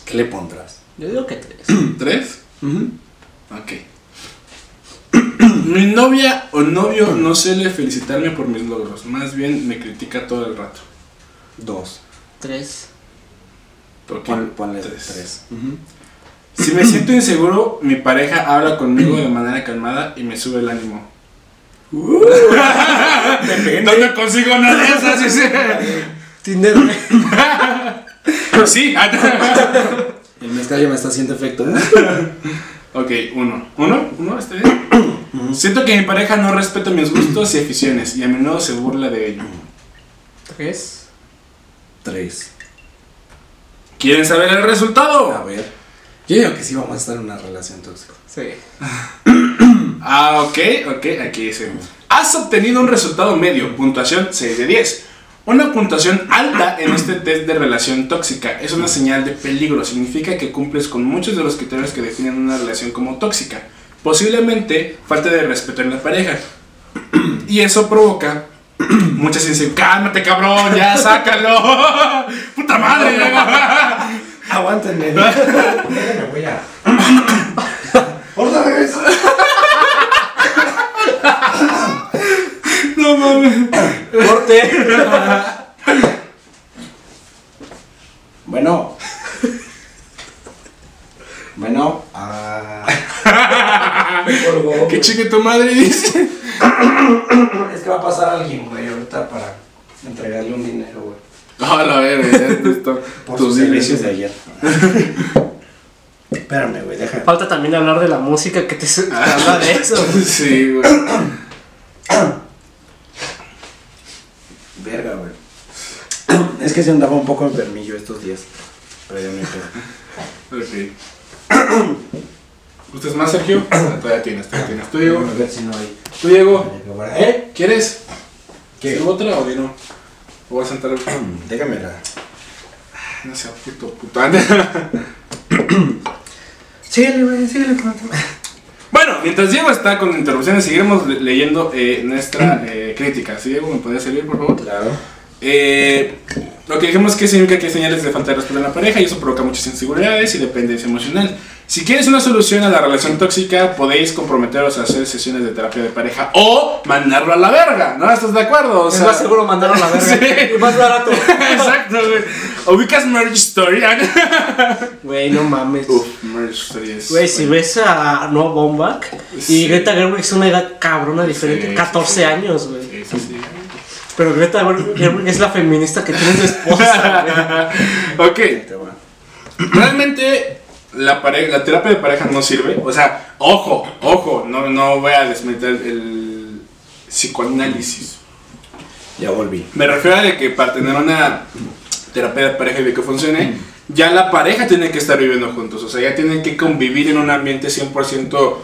¿Qué le pondrás? Yo digo que tres. ¿Tres? Ok. Mi novia o novio no suele felicitarme por mis logros. Más bien me critica todo el rato. Dos. Tres. Pon- ponle tres. tres. Si me siento inseguro, mi pareja habla conmigo de manera calmada y me sube el ánimo. No me consigo nada de esas. sí, sí. Tinder. Sí. El mezcal ya me está haciendo efecto. ok, uno. ¿Uno? ¿Uno? ¿Está bien? Siento que mi pareja no respeta mis gustos y aficiones y a menudo se burla de ello. Tres. Tres. ¿Quieren saber el A resultado? ver. Yo digo que sí vamos a estar en una relación tóxica. Sí. Ah, ok, ok, aquí dice. Has obtenido un resultado medio, puntuación 6 de 10. Una puntuación alta en este test de relación tóxica es una señal de peligro, significa que cumples con muchos de los criterios que definen una relación como tóxica. Posiblemente falta de respeto en la pareja. Y eso provoca Muchas dicen, cálmate cabrón, ya sácalo. Puta madre. Aguántenme. Déjenme, voy a. No mames. Corte. Bueno. Bueno. Ah. Me colgó. Que chingue tu madre dice. Es que va a pasar alguien, güey, ahorita para entregarle un dinero, güey. A la verga. Por tus servicios de ayer. Espérame, güey, déjame. Falta también hablar de la música que te, te habla de eso. Sí, güey. Verga, güey. Es que se andaba un poco enfermillo estos días. Pero ya me quedo. Ok. ¿Usted es más, Sergio? Todavía tienes, todavía tienes. ¿Tú, Diego? ¿Tú, Diego? ¿Eh? ¿Quieres? ¿Qué? ¿Sirvo otra o no? ¿O voy a sentar el... Déjamela. No sea puto puto. Síguele, güey, síguele. Bueno, mientras Diego está con interrupciones, seguiremos le- leyendo eh, nuestra eh, crítica. ¿Sí, Diego? ¿Me podría servir, por favor? Claro. Eh, lo que dijimos que significa que hay señales de falta de respeto en la pareja y eso provoca muchas inseguridades y dependencia emocional. Si quieres una solución a la relación tóxica, podéis comprometeros a hacer sesiones de terapia de pareja o mandarlo a la verga, ¿no? ¿Estás de acuerdo? O es más seguro mandarlo a la verga. Sí. Y más barato. Exacto, güey. Ubicas Merge Story. Güey, no mames. Uf, Merge Story es. Güey, si ves a Noah Baumbach Sí. y Greta Gerwig es una edad cabrona diferente, Sí, 14 sí, sí. años, güey. Sí, sí. Pero Greta Gerwig es la feminista que tiene su esposa, ok. Realmente la, terapia de pareja no sirve. O sea, ojo, ojo, no, no voy a desmeter el psicoanálisis. Ya volví. Me refiero a que para tener una terapia de pareja y de que funcione, ya la pareja tiene que estar viviendo juntos. O sea, ya tienen que convivir en un ambiente 100%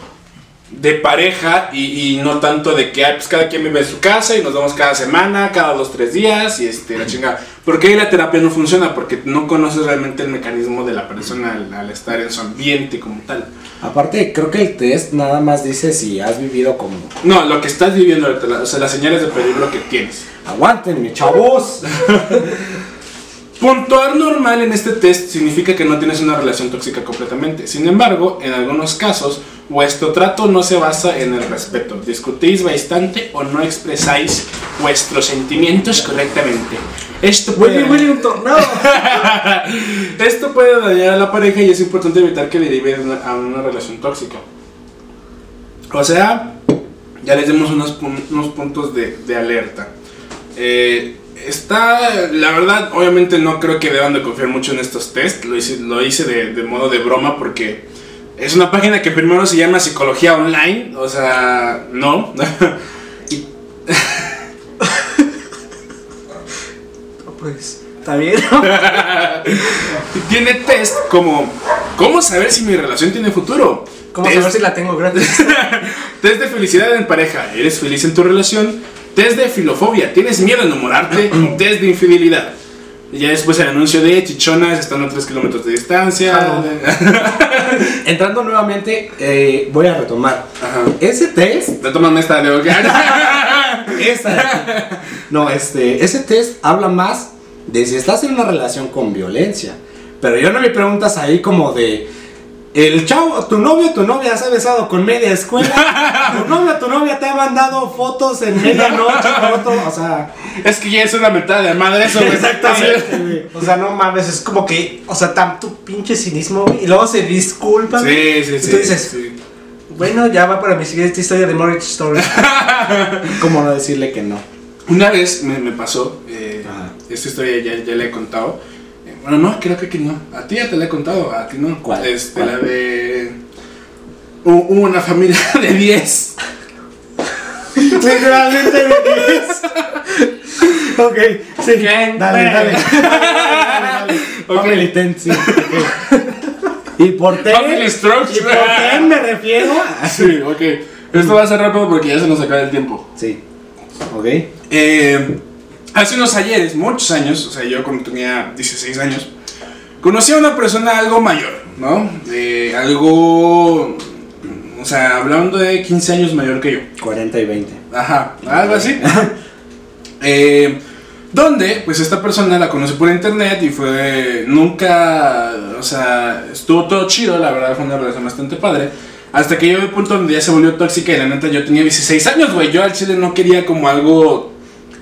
de pareja y, y no tanto de que ay, pues cada quien vive en su casa y nos vemos cada semana, cada dos, tres días y este, la chingada. Porque ahí la terapia no funciona porque no conoces realmente el mecanismo de la persona al, al estar en su ambiente como tal. Aparte, creo que el test nada más dice si has vivido como. No, lo que estás viviendo, o sea, las señales de peligro que tienes. Aguántenme, chavos. Puntuar normal en este test significa que no tienes una relación tóxica completamente. Sin embargo, en algunos casos, vuestro trato no se basa en el respeto. Discutís bastante o no expresáis vuestros sentimientos correctamente. Esto puede, Willy, Willy, un tornado. Esto puede dañar a la pareja y es importante evitar que derive a una relación tóxica. O sea, ya les dimos unos, unos puntos de, de alerta. Eh, está, la verdad, obviamente no creo que deban de confiar mucho en estos test. Lo hice, lo hice de, de modo de broma porque es una página que primero se llama Psicología Online. O sea, no. Y- Pues, está bien. y tiene test como, ¿cómo saber si mi relación tiene futuro? ¿Cómo Test- saber si la tengo gratis? Test de felicidad en pareja. ¿Eres feliz en tu relación? Test de filofobia. ¿Tienes miedo a enamorarte? Test de infidelidad. Y ya después el anuncio de chichonas están a 3 kilómetros de distancia. Entrando nuevamente, eh, voy a retomar. Ajá. Ese test. Retómame esta de Esa. No, este. Ese test habla más de si estás en una relación con violencia. Pero yo no me preguntas ahí como de. El chavo, tu novio, tu novia se ha besado con media escuela. Tu novio, tu novia te ha mandado fotos en medianoche. fotos, o sea. Es que ya es una mentada de madre eso. Exactamente. O sea, no mames, es como que, o sea, tanto pinche cinismo, güey. Y luego se disculpa. Sí, sí, sí. Y tú dices, sí. bueno, ya va para mi siguiente historia de Marriage Story. ¿Cómo no decirle que no? Una vez me, me pasó, eh, esta historia ya, ya la he contado. Bueno, no, creo que aquí no. A ti ya te la he contado, a ti no. ¿Cuál? Este, ¿Cuál? la de. Hubo una familia de 10. Literalmente me Ok, sí. Dale, dale. dale, dale. Ten, sí. Y por ten. Family Strokes. Y por ten me refiero. Sí, ok. Esto va a ser rápido porque ya se nos acaba el tiempo. Sí. Ok. Eh, hace unos ayeres, muchos años, o sea, yo cuando tenía 16 años, conocí a una persona algo mayor, ¿no? Algo. O sea, hablando de 15 años mayor que yo. 40 y 20. Ajá, algo así. Eh, donde, pues esta persona la conocí por internet y fue. Nunca. O sea, estuvo todo chido, la verdad fue una relación bastante padre. Hasta que llegó el punto donde ya se volvió tóxica y la neta yo tenía 16 años, güey. Yo al chile no quería como algo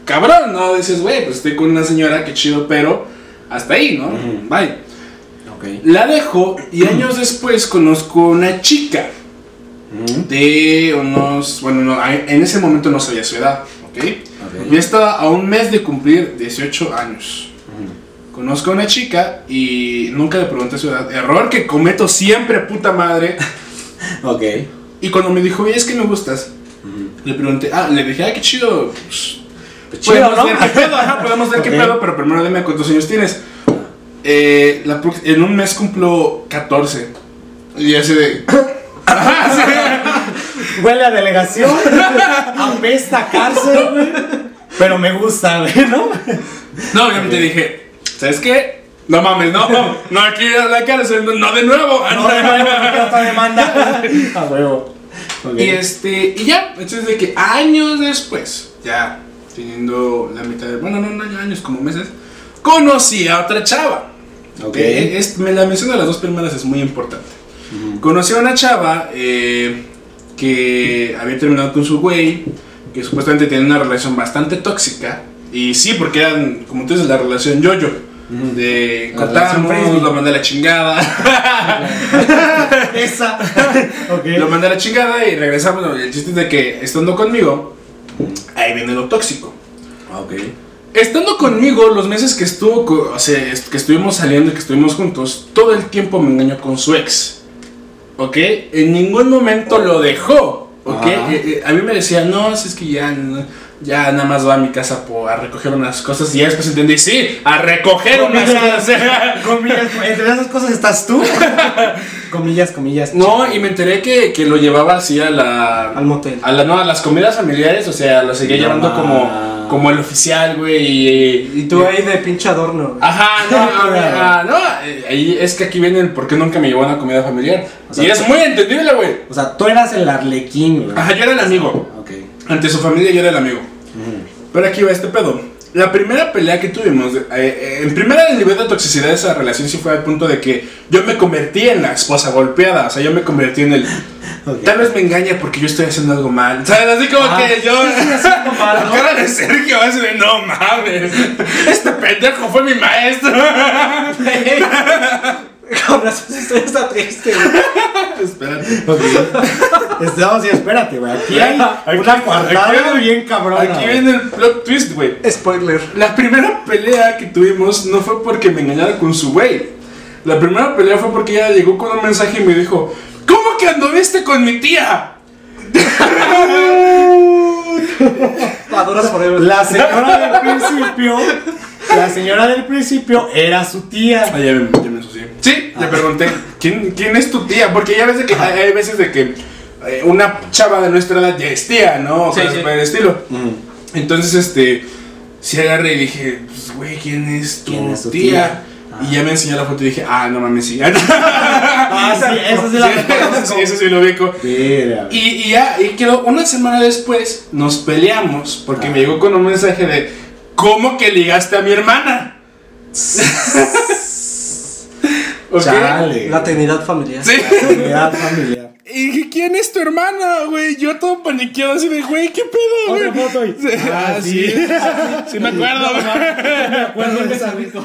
cabrón, ¿no? Dices, güey, pues estoy con una señora, qué chido, pero hasta ahí, ¿no? Bye. Ok. La dejo y años después conozco una chica de unos, bueno, no, en ese momento no sabía su edad, ¿ok? Yo estaba a un mes de cumplir 18 años. Conozco a una chica y nunca le pregunté su edad. Error que cometo siempre, puta madre. Ok. Y cuando me dijo, oye, es que me gustas, le pregunté, ah, le dije, ah, qué chido. Pues, chido, podemos ¿no? ver qué pedo, ajá, podemos ver qué pedo, pero primero dime cuántos años tienes. Eh, la en un mes cumplo 14. Y así de. Huele a delegación. apesta a cárcel, güey. Pero me gusta, güey, ¿no? No, obviamente dije, ¿sabes qué? No mames, no, no aquí a la cárcel, no, no de nuevo. No, de nuevo, otra demanda. A huevo. Y este, y ya, entonces de que años después, ya teniendo la mitad de, bueno, no, no años, como meses, conocí a otra chava. Ok. Eh, es- me la mención de las dos primeras es muy importante. Conocí a una chava eh, que había terminado con su güey, que supuestamente tenía una relación bastante tóxica. Y sí, porque eran, como tú dices, la relación yo-yo. De cortamos, lo mandé a la chingada. Esa. ok. Lo mandé a la chingada y regresamos. El chiste es de que estando conmigo, ahí viene lo tóxico. Ok. Estando conmigo, los meses que estuvo, o sea, que estuvimos saliendo y que estuvimos juntos, todo el tiempo me engañó con su ex. ¿Ok? En ningún momento lo dejó. ¿Ok? Eh, eh, a mí me decía, no, si es que ya, no- ya nada más va a mi casa a recoger unas cosas. Y ya después entendí, sí, a recoger unas cosas. Comillas, entre esas cosas estás tú. comillas, comillas. No, y me enteré que, que lo llevaba así a la. Al motel. A la, no, a las comidas familiares, o sea, lo seguía No llevando como, como el oficial, güey. Y, Y tú ahí de pinche adorno. Ajá, no, ver, ah, no, eh, ahí es que aquí viene el por qué nunca me llevó a una comida familiar. O sea, y es muy entendible, güey. O sea, tú eras el arlequín, güey. Ajá, yo era el amigo. Ok. Ante su familia yo era el amigo. Pero aquí va este pedo. La primera pelea que tuvimos, eh, eh, en primera el nivel de toxicidad de esa relación sí fue al punto de que yo me convertí en la esposa golpeada, o sea, yo me convertí en el... Tal vez me engaña porque yo estoy haciendo algo mal. ¿Sabes? Así como Ah, que yo... mal, La ¿no? cara de Sergio así de no mames. Este pendejo fue mi maestro. Con razón estoy está triste. güey. Espérate. Ok. Estamos y espérate, güey. Aquí hay Aquí- una cuartada bien cabrona. Aquí güey. viene el plot twist, güey. Spoiler. La primera pelea que tuvimos no fue porque me engañara con su güey. La primera pelea fue porque ella llegó con un mensaje y me dijo, ¿cómo que anduviste con mi tía? La señora del principio. La señora del principio era su tía. Ah, ya me, ya me ensucié. Sí, le pregunté, ¿quién, ¿quién es tu tía? Porque ya ves de que hay, hay veces de que eh, una chava de nuestra edad ya es tía, ¿no? O Sí, cosas sí. el estilo. Entonces, este, sí agarré y dije, pues, güey, ¿quién es tu ¿Quién es tu tía? Y ya me enseñó la foto y dije, ah, no mames, sí. Ah, sí, eso sí la sí, eso sí lo ubico. Y, y ya, y quedó una semana después, nos peleamos porque me llegó con un mensaje de, ¿cómo que ligaste a mi hermana? ¿Ok? Chale. La trinidad familiar. Sí. Unidad familiar. Y dije, ¿quién es tu hermana, güey? Yo todo paniqueado así de, güey, ¿qué pedo, güey? Otra foto y- Sí, Ah, sí. Sí me acuerdo, güey. Acuerdo de esa rico.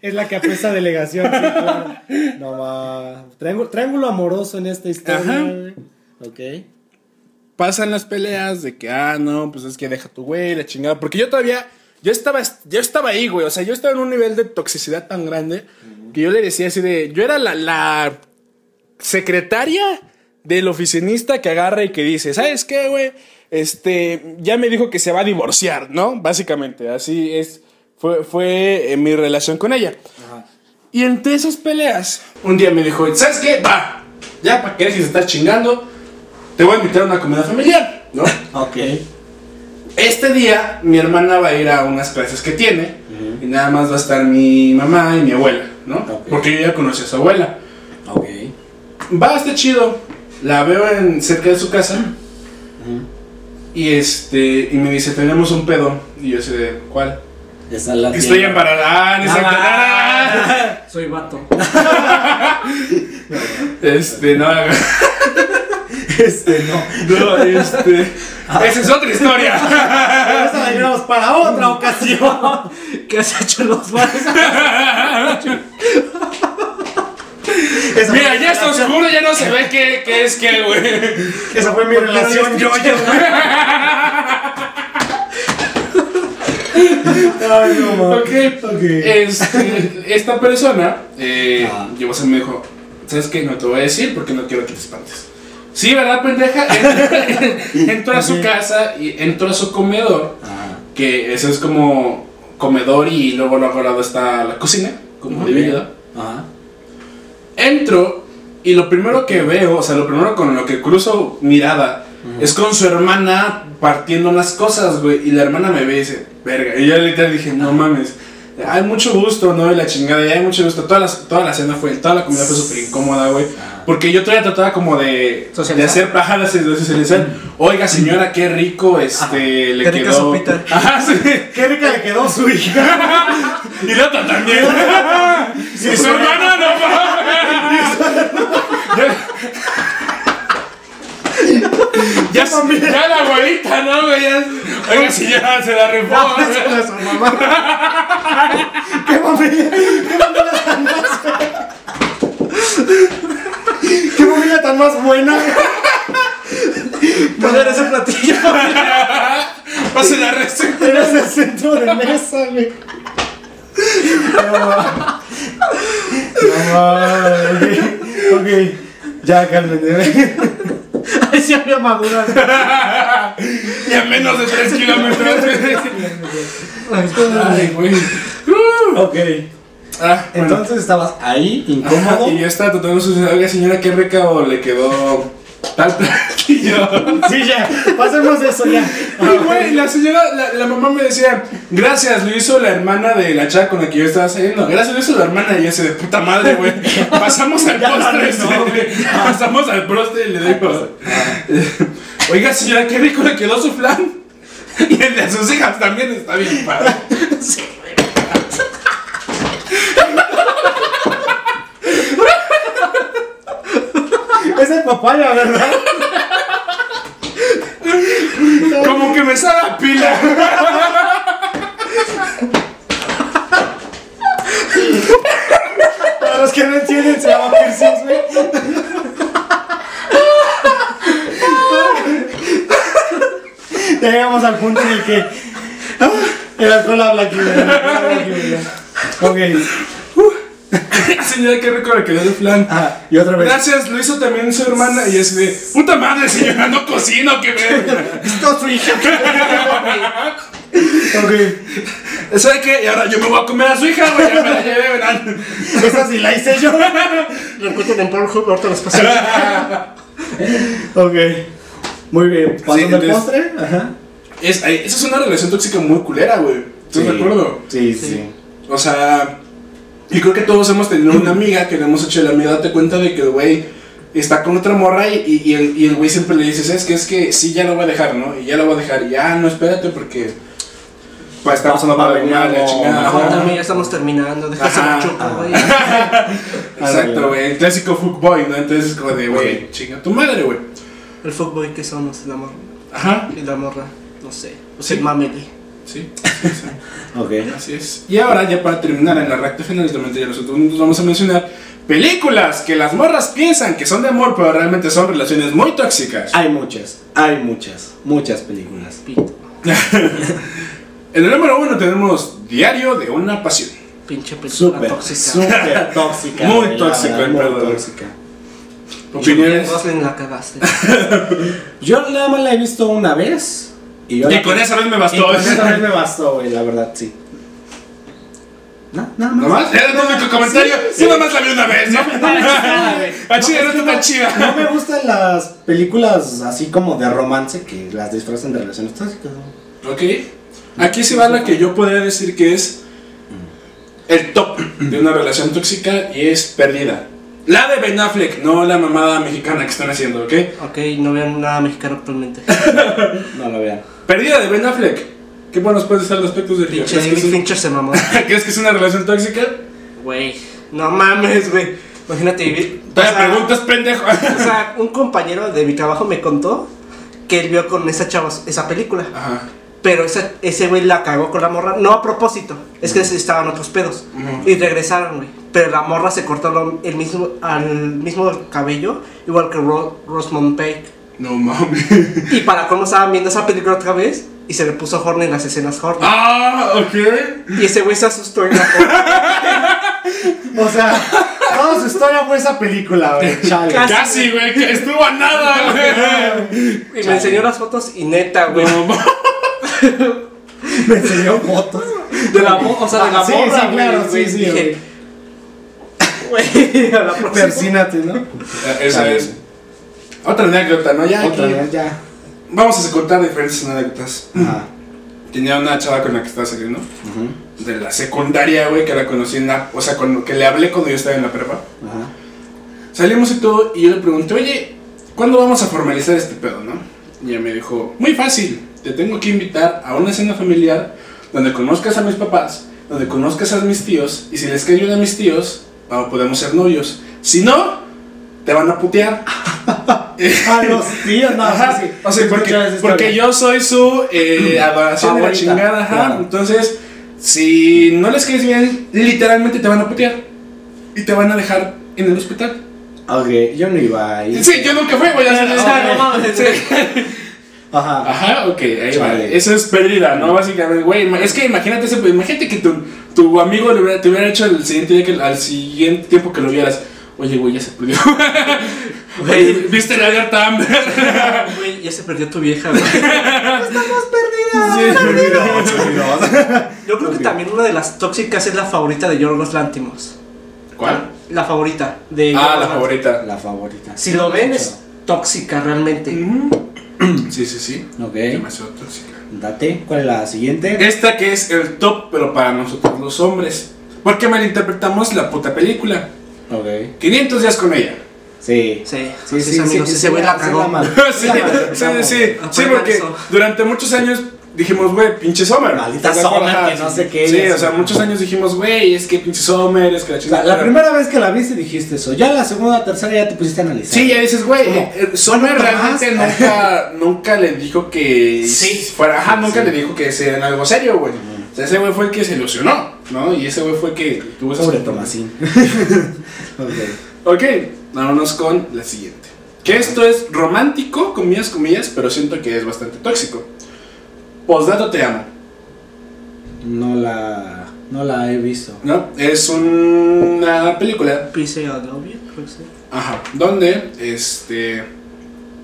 Es la que apesta delegación, sí, claro. No va. Triángulo, triángulo amoroso en esta historia. Ajá. Ok. Pasan las peleas de que, ah, no, pues es que deja tu güey, la chingada. Porque yo todavía, yo estaba, yo estaba ahí, güey. O sea, yo estaba en un nivel de toxicidad tan grande que yo le decía así de, yo era la, la secretaria del oficinista que agarra y que dice, ¿sabes qué, güey? Este, ya me dijo que se va a divorciar, ¿no? Básicamente, así es, fue, fue eh, mi relación con ella. Y entre esas peleas, un día me dijo, ¿sabes qué? Va, ya, para que dejes de estar chingando, te voy a invitar a una comida familiar, ¿no? Ok. Este día mi hermana va a ir a unas clases que tiene y nada más va a estar mi mamá y mi abuela, ¿no? Ok. Porque yo ya conocí a su abuela. Ok. Va, está chido. La veo en, cerca de su casa. Y este, y me dice, tenemos un pedo. Y yo sé, ¿cuál? Esa es la Estoy embarazada, exacto. Ah, soy vato. Este, no. Este no. No, este. Esa es otra historia. Esa la llevamos para otra ocasión. ¿Qué has hecho en los bares? Esa Mira, ya está oscuro, ya no se ve qué, qué es qué, güey. Esa fue mi relación yo, yo. Ay, no mames. Ok, Ok. Este, esta persona, eh, Ah. yo, o sea, me dijo, ¿sabes qué? No te voy a decir porque no quiero que te espantes. Sí, ¿verdad, pendeja? Entró a su casa y entró a su comedor, Ajá. que eso es como comedor y luego luego al lado está la cocina, como Ok. dividida. Ajá. Entro y lo primero que veo, o sea, lo primero con lo que cruzo mirada es con su hermana partiendo las cosas, güey. Y la hermana me ve y dice, verga. Y yo literal dije, no mames. Hay mucho gusto, ¿no? Y la chingada, y hay mucho gusto. Toda la, toda la cena fue, toda la comida fue súper incómoda, güey. Porque yo todavía trataba como de, de hacer pajadas de socializar. Oiga, señora, qué rico, este, le Qué rica quedó. sopita. Ajá, sí. Qué rica le quedó su hija. Y la otra también. y su hermana no. Ya, ya, ya la abuelita, ¿no, güey? Ya- Oiga, señora, se la rifó. Qué familia. Qué familia. Qué familia tan más buena. Poner ese platillo. Pase la receta. Eres el centro de mesa, güey. No. No ma, ok. Ya, cálmate. Ay, sí había maduras. Y a menos de 3 kilómetros. Ay, güey. Ok. Ah, bueno. Entonces estabas ahí, Ajá, incómodo. y yo estaba tratando de. Oiga, señora, qué rica o le quedó tal platillo. Sí, ya. Pasemos de eso ya. Y güey, la señora, la, la mamá me decía, gracias, lo hizo la hermana de la chava con la que yo estaba saliendo. Gracias, lo hizo la hermana. Y yo ese de puta madre, güey. Pasamos al postre. sí. Pasamos al postre y le digo, oiga, señora, qué rico le quedó su flan. Y el de sus hijas también está bien padre. Es el papaya, ¿verdad? Como que me sale la pila. Para los que no entienden, se llama piercings, güey. Ya llegamos al punto en el que el alcohol habla aquí, güey. El alcohol habla aquí, güey. Ok. Señora, qué rico le quedó el flan. Ah, y otra vez. Gracias, lo hizo también su hermana. Y es de, puta madre, señora, no cocino, que ver. Esto es su hija. ok. ¿Sabe qué? Y ahora yo me voy a comer a su hija, güey. Ya me la llevé, verán. Esa sí la hice yo. Lo encuentran en Pornhub, ahorita los paso. ok. Muy bien. ¿Pasando el entonces- postre? Ajá. Es, esa es una relación tóxica muy culera, güey. ¿Estás de acuerdo? Sí, sí. O sea, y creo que todos hemos tenido una amiga que le hemos hecho la amiga, date cuenta de que el güey está con otra morra y, y- el, y el güey siempre le dice, ¿sabes qué? Es que sí, ya lo voy a dejar, ¿no? Y ya lo voy a dejar. Y ya, no, espérate porque... Pues está pasando Va a para la algo chingada. mejor. Ajá. Aguántame, ya estamos terminando. Güey. Exacto, güey. El clásico fuckboy, ¿no? Entonces es como de, güey, chinga tu madre, güey. El fuckboy que somos, la morra. Ajá. Y la morra, no sé. O Sí. sea, mameli. Sí, sí, sí. Ok. Así es. Y ahora, ya para terminar en la recta final, justamente ya nosotros nos vamos a mencionar películas que las morras piensan que son de amor, pero realmente son relaciones muy tóxicas. Hay muchas, hay muchas, muchas películas. Pito. En el número uno tenemos Diario de una Pasión. Pinche película Súper, tóxica. súper tóxica. Muy tóxico, verdad, muy pedo. tóxica. Opiniones. Gosling la cagaste. Yo nada más la he visto una vez. Y, yo Y con esa vez me y bastó. con esa vez me bastó, güey, la verdad, sí. No, nada más. ¿Nomás? Era el único comentario. Sí, nomás la vi una vez. ¿no? Chida, no está tan No chida. me gustan las películas así como de romance que las disfrazan de relaciones tóxicas. ¿no? Ok. Aquí se va la que yo podría decir que es el top de una relación tóxica y es Perdida. La de Ben Affleck, no la mamada mexicana que están haciendo, ¿ok? Ok, no vean nada mexicano actualmente. No lo vean. Perdida de Ben Affleck. ¿Qué buenos puedes ser los aspectos de Pinche ¿Crees que, David es un- Fincher se mamó. ¿Crees que es una relación tóxica? Güey, no mames, güey. Imagínate vivir. o Todavía sea, preguntas, pendejo. O sea, un compañero de mi trabajo me contó que él vio con esa chava esa película. Ajá. Pero esa- ese güey la cagó con la morra, no a propósito, es que estaban otros pedos. Ujú. Y regresaron, güey. Pero la morra se cortó lo- el mismo, al mismo cabello, igual que Ro- Rosamund Pike. No mames. Y para cómo estaban viendo esa película otra vez, y se le puso horny en las escenas horny. Ah, ok. Y ese güey se asustó en la. O sea, toda su historia fue esa película, güey. Chale. Casi. Casi, güey, que estuvo a nada, güey. Y me enseñó las fotos y neta, güey. No, Me enseñó fotos. De la, o sea, de la Ah, sí, morra, sí, claro, güey, sí, sí, Dije, güey, a la próxima. Persínate, ¿no? Esa Chale. es. Otra anécdota, ¿no? Ya Otra aquí- vez ya. Vamos a contar diferentes anécdotas. Ajá. Tenía una chava con la que estaba saliendo. Ujú. De la secundaria, güey, que la conocí en la. O sea, con, que le hablé cuando yo estaba en la prepa. Ajá. Salimos y todo, y yo le pregunté, oye, ¿cuándo vamos a formalizar este pedo, no? Y ella me dijo, muy fácil, te tengo que invitar a una cena familiar donde conozcas a mis papás, donde conozcas a mis tíos, y si les cae bien a mis tíos, podemos ser novios. Si no, te van a putear. A los tíos, no, Ajá, sí, o sea, porque, porque yo soy su eh, adoración de la chingada, ajá. claro. Entonces, si no les caes bien, literalmente te van a putear. Y te van a dejar en el hospital. Ok, yo no iba ahí. Sí, yo nunca fui, de- O sea, no mames, Sí. Ajá. Ajá, ok, ahí va. Chale. Eso es pérdida, ¿no? Básicamente, güey. Es que imagínate ese, imagínate que tu, tu amigo le hubiera, te hubiera hecho el siguiente día que, al siguiente tiempo que lo vieras. Oye, güey, ya se perdió. Güey, ¿viste la alerta Amber? Güey, ya se perdió tu vieja, güey. Yo creo que también una de las tóxicas es la favorita de Yorgos Lántimos. ¿Cuál? La favorita de Ah, Yorgos la favorita. La favorita. Si lo ven es tóxica realmente. Sí, sí, sí. Ok. Demasiado tóxica. Date, ¿cuál es la siguiente? Esta que es el top, pero para nosotros los hombres. Porque malinterpretamos la puta película. Ok. 500 días con ella. Sí. Sí, Sí, sí, sí, amigos, ese sí, güey la- cagó. sí, sí, sí, sí, porque eso. durante muchos años dijimos, güey, pinche Summer. Maldita. Summer, que no sé qué, Sí, o sea, muchos años dijimos, güey, es que pinche Summer, es que la La, chingada. la primera vez que la viste dijiste eso. Ya la segunda, tercera ya te pusiste a analizar. Sí, ya dices, güey, eh, eh, Summer ¿Cuánto realmente nunca, nunca le dijo que Sí. fuera, ajá, nunca Sí. le dijo que sea algo serio, güey. O sea, ese güey fue el que se ilusionó, ¿no? Y ese güey fue el que tuvo Pobre oportunidades. Tomasín. ok. Ok, vámonos con la siguiente. Que esto es romántico, comillas, comillas, pero siento que es bastante tóxico. Postdato te amo, No la, no la he visto. ¿no? Es una película, Pise a novia, creo que sí. ajá, donde este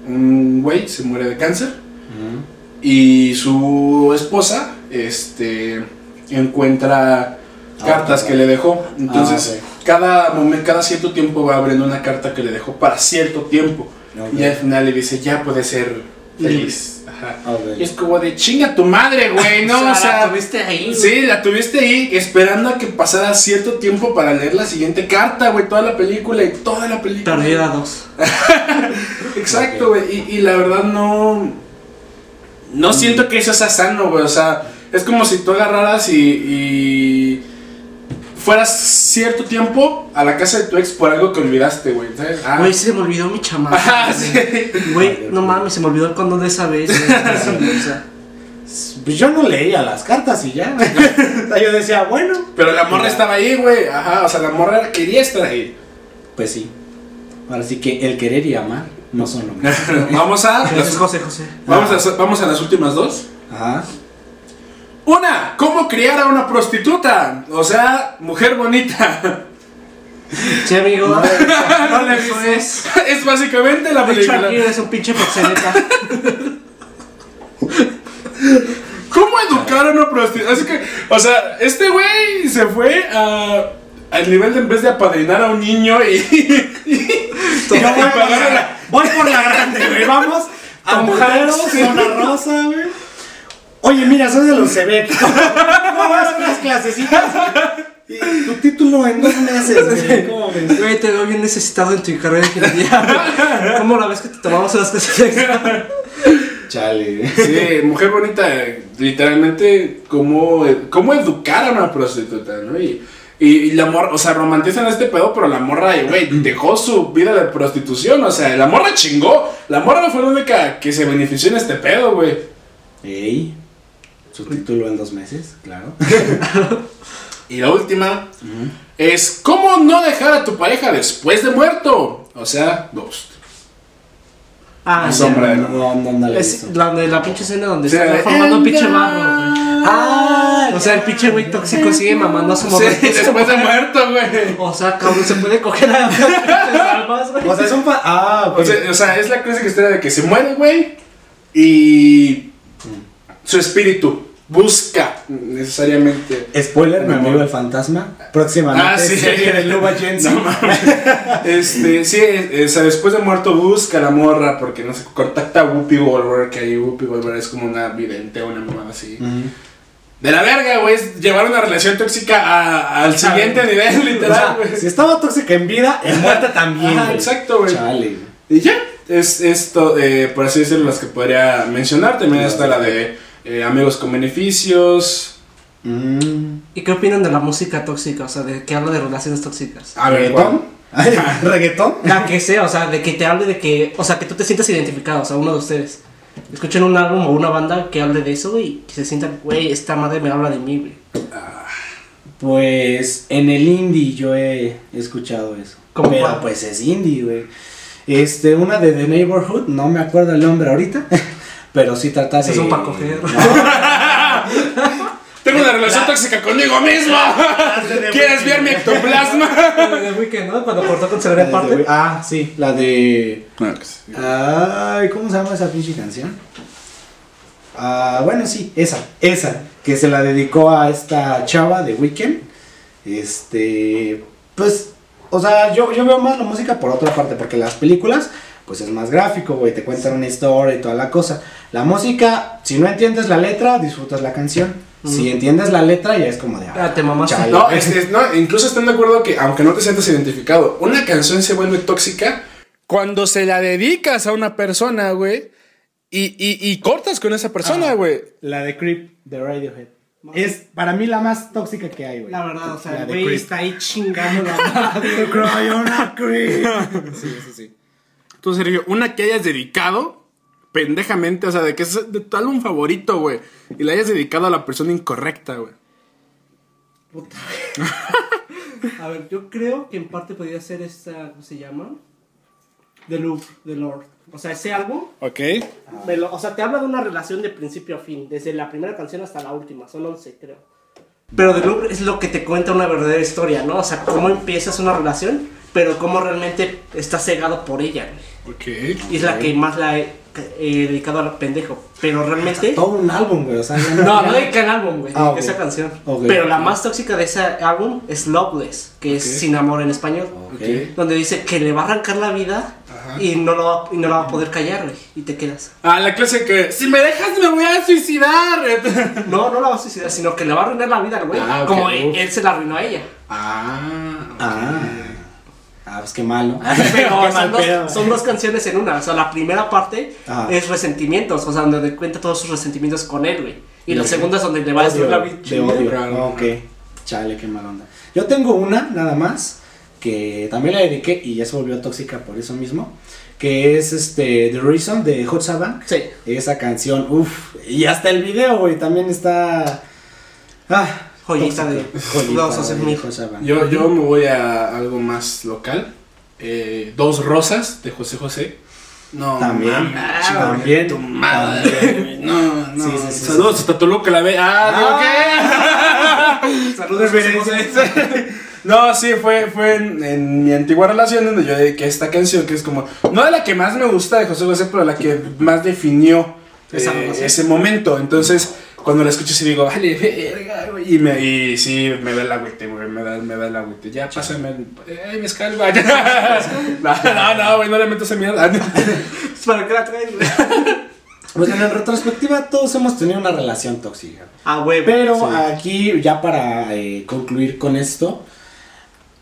un güey se muere de cáncer Ujú. y su esposa este encuentra cartas que le dejó. Entonces, Ah, cada momento, cada cierto tiempo va abriendo una carta que le dejó para cierto tiempo. Y al final le dice, ya puede ser feliz. Ajá. Ok. Y es como de chinga tu madre, güey, ¿no? o sea, la tuviste ahí, sí, la tuviste ahí esperando a que pasara cierto tiempo para leer la siguiente carta, güey, toda la película y toda la película. Perdida dos. Exacto, güey, y, y la verdad no... No siento que eso sea sano, güey, o sea, es como si tú agarraras y... y fueras cierto tiempo a la casa de tu ex por algo que olvidaste, güey, ¿sabes? Ah. Güey, se me olvidó mi chamaca. Ajá, sí. Güey, no mames, se me olvidó el condón de esa vez. Pues yo no leía las cartas y ya. O sea, yo decía, bueno. Pero la morra estaba ahí, güey. Ajá, o sea, la morra quería estar ahí. Pues sí. Ahora sí que el querer y amar no son lo mismo. vamos a Gracias, José José. vamos, a, vamos a las últimas dos. Ajá. Una, ¿cómo criar a una prostituta? O sea, mujer bonita. Sí, amigo. No, No le eso es. es básicamente la película. eres un pinche proxeneta. ¿Cómo educar a una prostituta? Así que, o sea, este güey se fue a, al nivel de en vez de apadrinar a un niño y, y, Yo voy, por pagarle la, voy por la grande, güey. Vamos a mujeres, Hanks. zona rosa, güey. Oye, mira, soy de los CB. ¿Cómo vas a unas clasecitas? Y tu título en dos meses, güey. ¿Cómo ves? Güey, te veo bien necesitado en tu carrera de ingeniería. ¿Cómo la ves que te tomamos las extra? Chale. Sí, mujer bonita, literalmente, cómo, cómo educar a una prostituta, ¿no? Y, y, y la morra, o sea, romantizan este pedo, pero la morra, güey, dejó su vida de prostitución, o sea, la morra chingó. La morra no fue la única que se benefició en este pedo, güey. Ey. Su título en dos meses, claro. Y la última es, ¿cómo no dejar a tu pareja después de muerto? O sea, ghost. Ah, La sí. sombra de- No, no, no la he Es la de la pinche escena donde Sí, se está formando un pinche barro, güey. Ah, O sea, el pinche güey tóxico sigue mamando a su Sí, morra. después de muerto, güey. O sea, cabrón, se puede coger a almas, güey. O sea, es un fa- Ah, ok. O sea, o sea, es la clásica historia de que se muere, güey, y su espíritu busca necesariamente. Spoiler, mi amigo el fantasma. Próximamente. Ah, sí. serie de Luba Jensen. No. Este, sí, o sea, después de muerto busca a la morra porque no sé, contacta a Whoopi Goldberg, que ahí Whoopi Goldberg es como una vidente o una mamada así. De la verga, güey, llevar una relación tóxica a- al siguiente nivel, O literal, sea, si estaba tóxica en vida, en muerte también. Ajá, güey. exacto, güey. Chale. Y ya, es esto, eh, por así decirlo, las que podría mencionar. También está la de eh, Amigos con Beneficios. Mm. ¿Y qué opinan de la música tóxica? O sea, de que habla de relaciones tóxicas. A ver, ¿Reggaetón? ¿Reggaetón? La que sea, o sea, de que te hable de que, o sea, que tú te sientas identificado, o sea, uno de ustedes. Escuchen un álbum o una banda que hable de eso, güey, y que se sientan, güey, esta madre me habla de mí, güey. Pues en el indie yo he escuchado eso. ¿Cómo Pero cuál? pues es indie, güey. Este, una de The Neighborhood, no me acuerdo el nombre ahorita. Pero sí trata de. Esos son pa' coger. Tengo una relación tóxica conmigo mismo. ¿Quieres ver mi ectoplasma? de Weekend, ¿no? Cuando cortó con La de- Parte. Ah, sí, la de. pues, Ay, ¿cómo se llama esa pinche canción? Ah, bueno, sí, esa, esa, que se la dedicó a esta chava de Weekend. Este, pues, o sea, yo, yo veo más la música por otra parte, porque las películas, pues es más gráfico, güey, te cuentan una historia y toda la cosa. La música, si no entiendes la letra, disfrutas la canción. Si entiendes la letra, ya es como de. Ah, te mamaste. chale. No, este, no, incluso están de acuerdo que aunque no te sientas identificado, una canción se vuelve tóxica cuando se la dedicas a una persona, güey, y, y, y cortas con esa persona, Ah. güey. La de Creep, de Radiohead. Es para mí la más tóxica que hay, güey. La verdad, o sea, La el de güey está ahí chingando la madre. Cry on a creep. Sí, sí, sí. Tú, Sergio, una que hayas dedicado pendejamente, o sea, de que es de tu álbum favorito, güey, y la hayas dedicado a la persona incorrecta, güey. A ver, yo creo que en parte podría ser esta, ¿cómo se llama? The Loop, The Lord. O sea, ese álbum, Ok. lo- o sea, te habla de una relación de principio a fin, desde la primera canción hasta la última, son 11 creo. Pero The Loop es lo que te cuenta una verdadera historia, ¿no? O sea, cómo empiezas una relación, pero cómo realmente estás cegado por ella, güey. Ok. Y es la que más la he eh, dedicado al pendejo. Pero realmente... Todo un álbum, güey. O sea, ya No, no dedica el álbum, güey, Ah, esa canción. Pero la más tóxica de ese álbum es Loveless, que es Sin Amor en español. Donde dice que le va a arrancar la vida y no, lo va, y no la va a poder callar, güey. Y te quedas. Ah, la clase que, si me dejas me voy a suicidar. No, no la va a suicidar, sino que le va a arruinar la vida al güey. Ah, como él, él se la arruinó a ella. ah. Ah. Ah, pues qué malo. Pero Qué son, pedo. dos, son dos canciones en una. O sea, la primera parte Ajá. es resentimientos, o sea, donde cuenta todos sus resentimientos con él, güey. Y la segunda es donde le va a destruir la vida. de odio. Claro. Ok. Chale, qué mala onda. Yo tengo una, nada más, que también la dediqué y ya se volvió tóxica por eso mismo. Que es este The Reason de Hot Sabank. Sí. Esa canción, uff. Y hasta el video, güey, también está. Ah, Joyita de- Dos Sabank. Yo, yo me voy a algo más local. Eh, Dos rosas de José José. No, También, también, tu madre. No, no. Sí, sí, sí, Saludos hasta Toluca la ve. Ah, digo, ¿qué? Saludos, No, sí, fue, fue en, en mi antigua relación donde yo dediqué esta canción que es como, no de la que más me gusta de José José, pero la que más definió eh, ese momento. Entonces, cuando la escucho sí digo, vale, verga, güey. Y, me, y sí, me da el agüite, güey, me da, me da el agüite. Ya, pásame, ay, me escalva. no, no, no, güey, no le meto esa mierda. ¿Para qué la traes, güey? Pues en la retrospectiva todos hemos tenido una relación tóxica. Ah, güey. Pero sí. aquí, ya para eh, concluir con esto,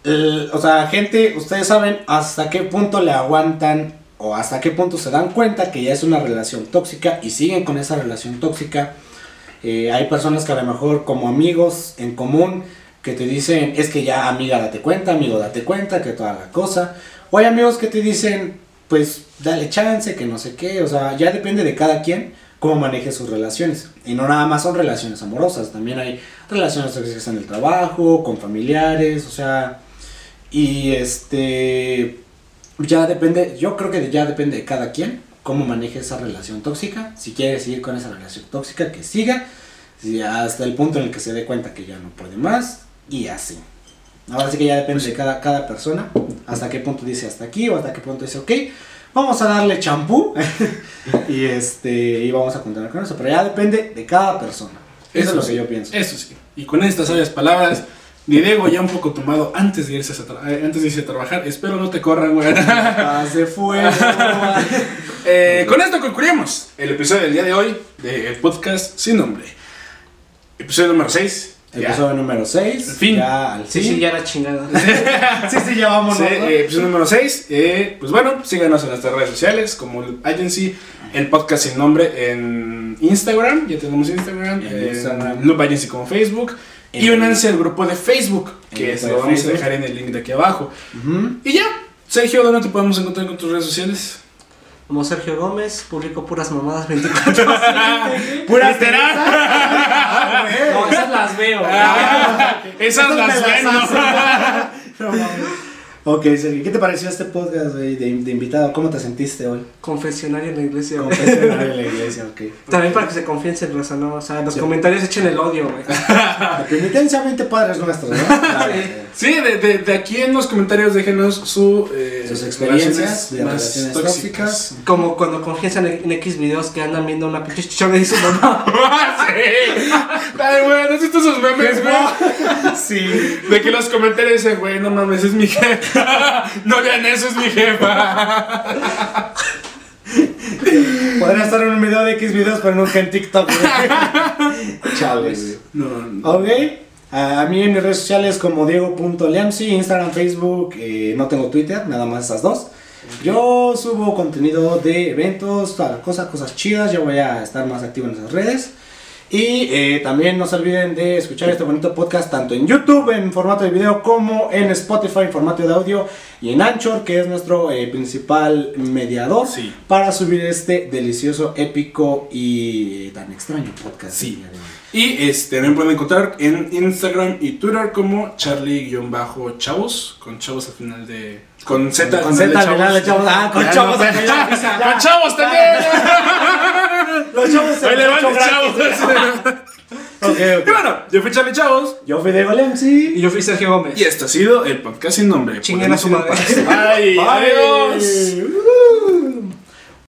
el- o sea, gente, ustedes saben hasta qué punto le aguantan o hasta qué punto se dan cuenta que ya es una relación tóxica y siguen con esa relación tóxica. Eh, hay personas que a lo mejor como amigos en común que te dicen, es que ya amiga date cuenta, amigo date cuenta, que toda la cosa. O hay amigos que te dicen, pues dale chance, que no sé qué. O sea, ya depende de cada quien cómo maneje sus relaciones. Y no nada más son relaciones amorosas, también hay relaciones tóxicas en el trabajo, con familiares, o sea, y este, ya depende, yo creo que ya depende de cada quien cómo maneje esa relación tóxica. Si quiere seguir con esa relación tóxica, que siga, si hasta el punto en el que se dé cuenta que ya no puede más, y así. Ahora sí que ya depende de cada, cada persona, hasta qué punto dice hasta aquí o hasta qué punto dice ok. Vamos a darle champú y este y vamos a continuar con eso, pero ya depende de cada persona. Eso, es lo sí, que yo pienso. Eso sí. Y con estas sabias palabras, Diego ya un poco tomado antes de irse a, eh, antes de irse a trabajar. Espero no te corran, güey. Ah, se fue. Eh, con esto concluimos el episodio del día de hoy del podcast sin nombre. Episodio número 6. Episodio número 6. Al fin. Ya al Sí, fin. sí, ya la chingada. sí, sí, ya vámonos. Sí, ¿no? eh, episodio número 6. pues bueno, síganos en nuestras redes sociales como el Agency, el podcast sin nombre en Instagram. Ya tenemos Instagram. En Instagram. Loop Agency como Facebook. Y únanse al grupo de Facebook, que se lo de vamos a dejar en el link de aquí abajo. Y ya, Sergio, ¿dónde te podemos encontrar con tus redes sociales? Como Sergio Gómez, publico puras mamadas 24 Pura Literal. No, esas las veo. Ah, esas Esas las las ¿no? Ok, Sergio, ¿qué te pareció este podcast güey, de, de invitado? ¿Cómo te sentiste hoy? Confesionario en la iglesia. Confesionario en la iglesia, ok. También para que se confiesen, Rosa, ¿no? O sea, en los Sí. comentarios echen el odio, güey. Penitenciamente padres nuestros, ¿no? Claro. Sí, de, de, de aquí en los comentarios déjenos su, eh, Sus experiencias de relaciones tóxicas. Como cuando confiesan en, en X videos que andan viendo una pinche chichona y dicen, mamá. sí. Ay, güey, ¿no has visto esos memes, güey? Sí. De que los comentarios dicen, güey, no mames, es mi jefa. No vean eso, es mi jefa. Podría estar en un video de X videos, pero nunca en TikTok. Chales, güey. No, no. Ok. A mí en mis redes sociales como Diego.Leamsi, Instagram, Facebook, eh, no tengo Twitter, nada más esas dos. Yo subo contenido de eventos, cosa, cosas chidas, yo voy a estar más activo en esas redes. Y eh, también no se olviden de escuchar este bonito podcast tanto en YouTube en formato de video como en Spotify en formato de audio y en Anchor, que es nuestro eh, principal mediador Sí. para subir este delicioso, épico y tan extraño podcast. Sí. hoy. Y este, también pueden encontrar en Instagram y Twitter como Charlie-Chavos, con chavos al final de. Con Z Con Z al final de chavos. Ah, con chavos al final. Ya. ¡Con chavos también! Los chavos se chavos. gratis. Ok, Y ok. bueno, yo fui Charlie Chavos. Yo fui Diego Lemsi. Y yo fui Sergio Gómez. Y esto ha sido el podcast sin nombre. Chinguen a su madre. Bye. Bye. Adiós. Uh.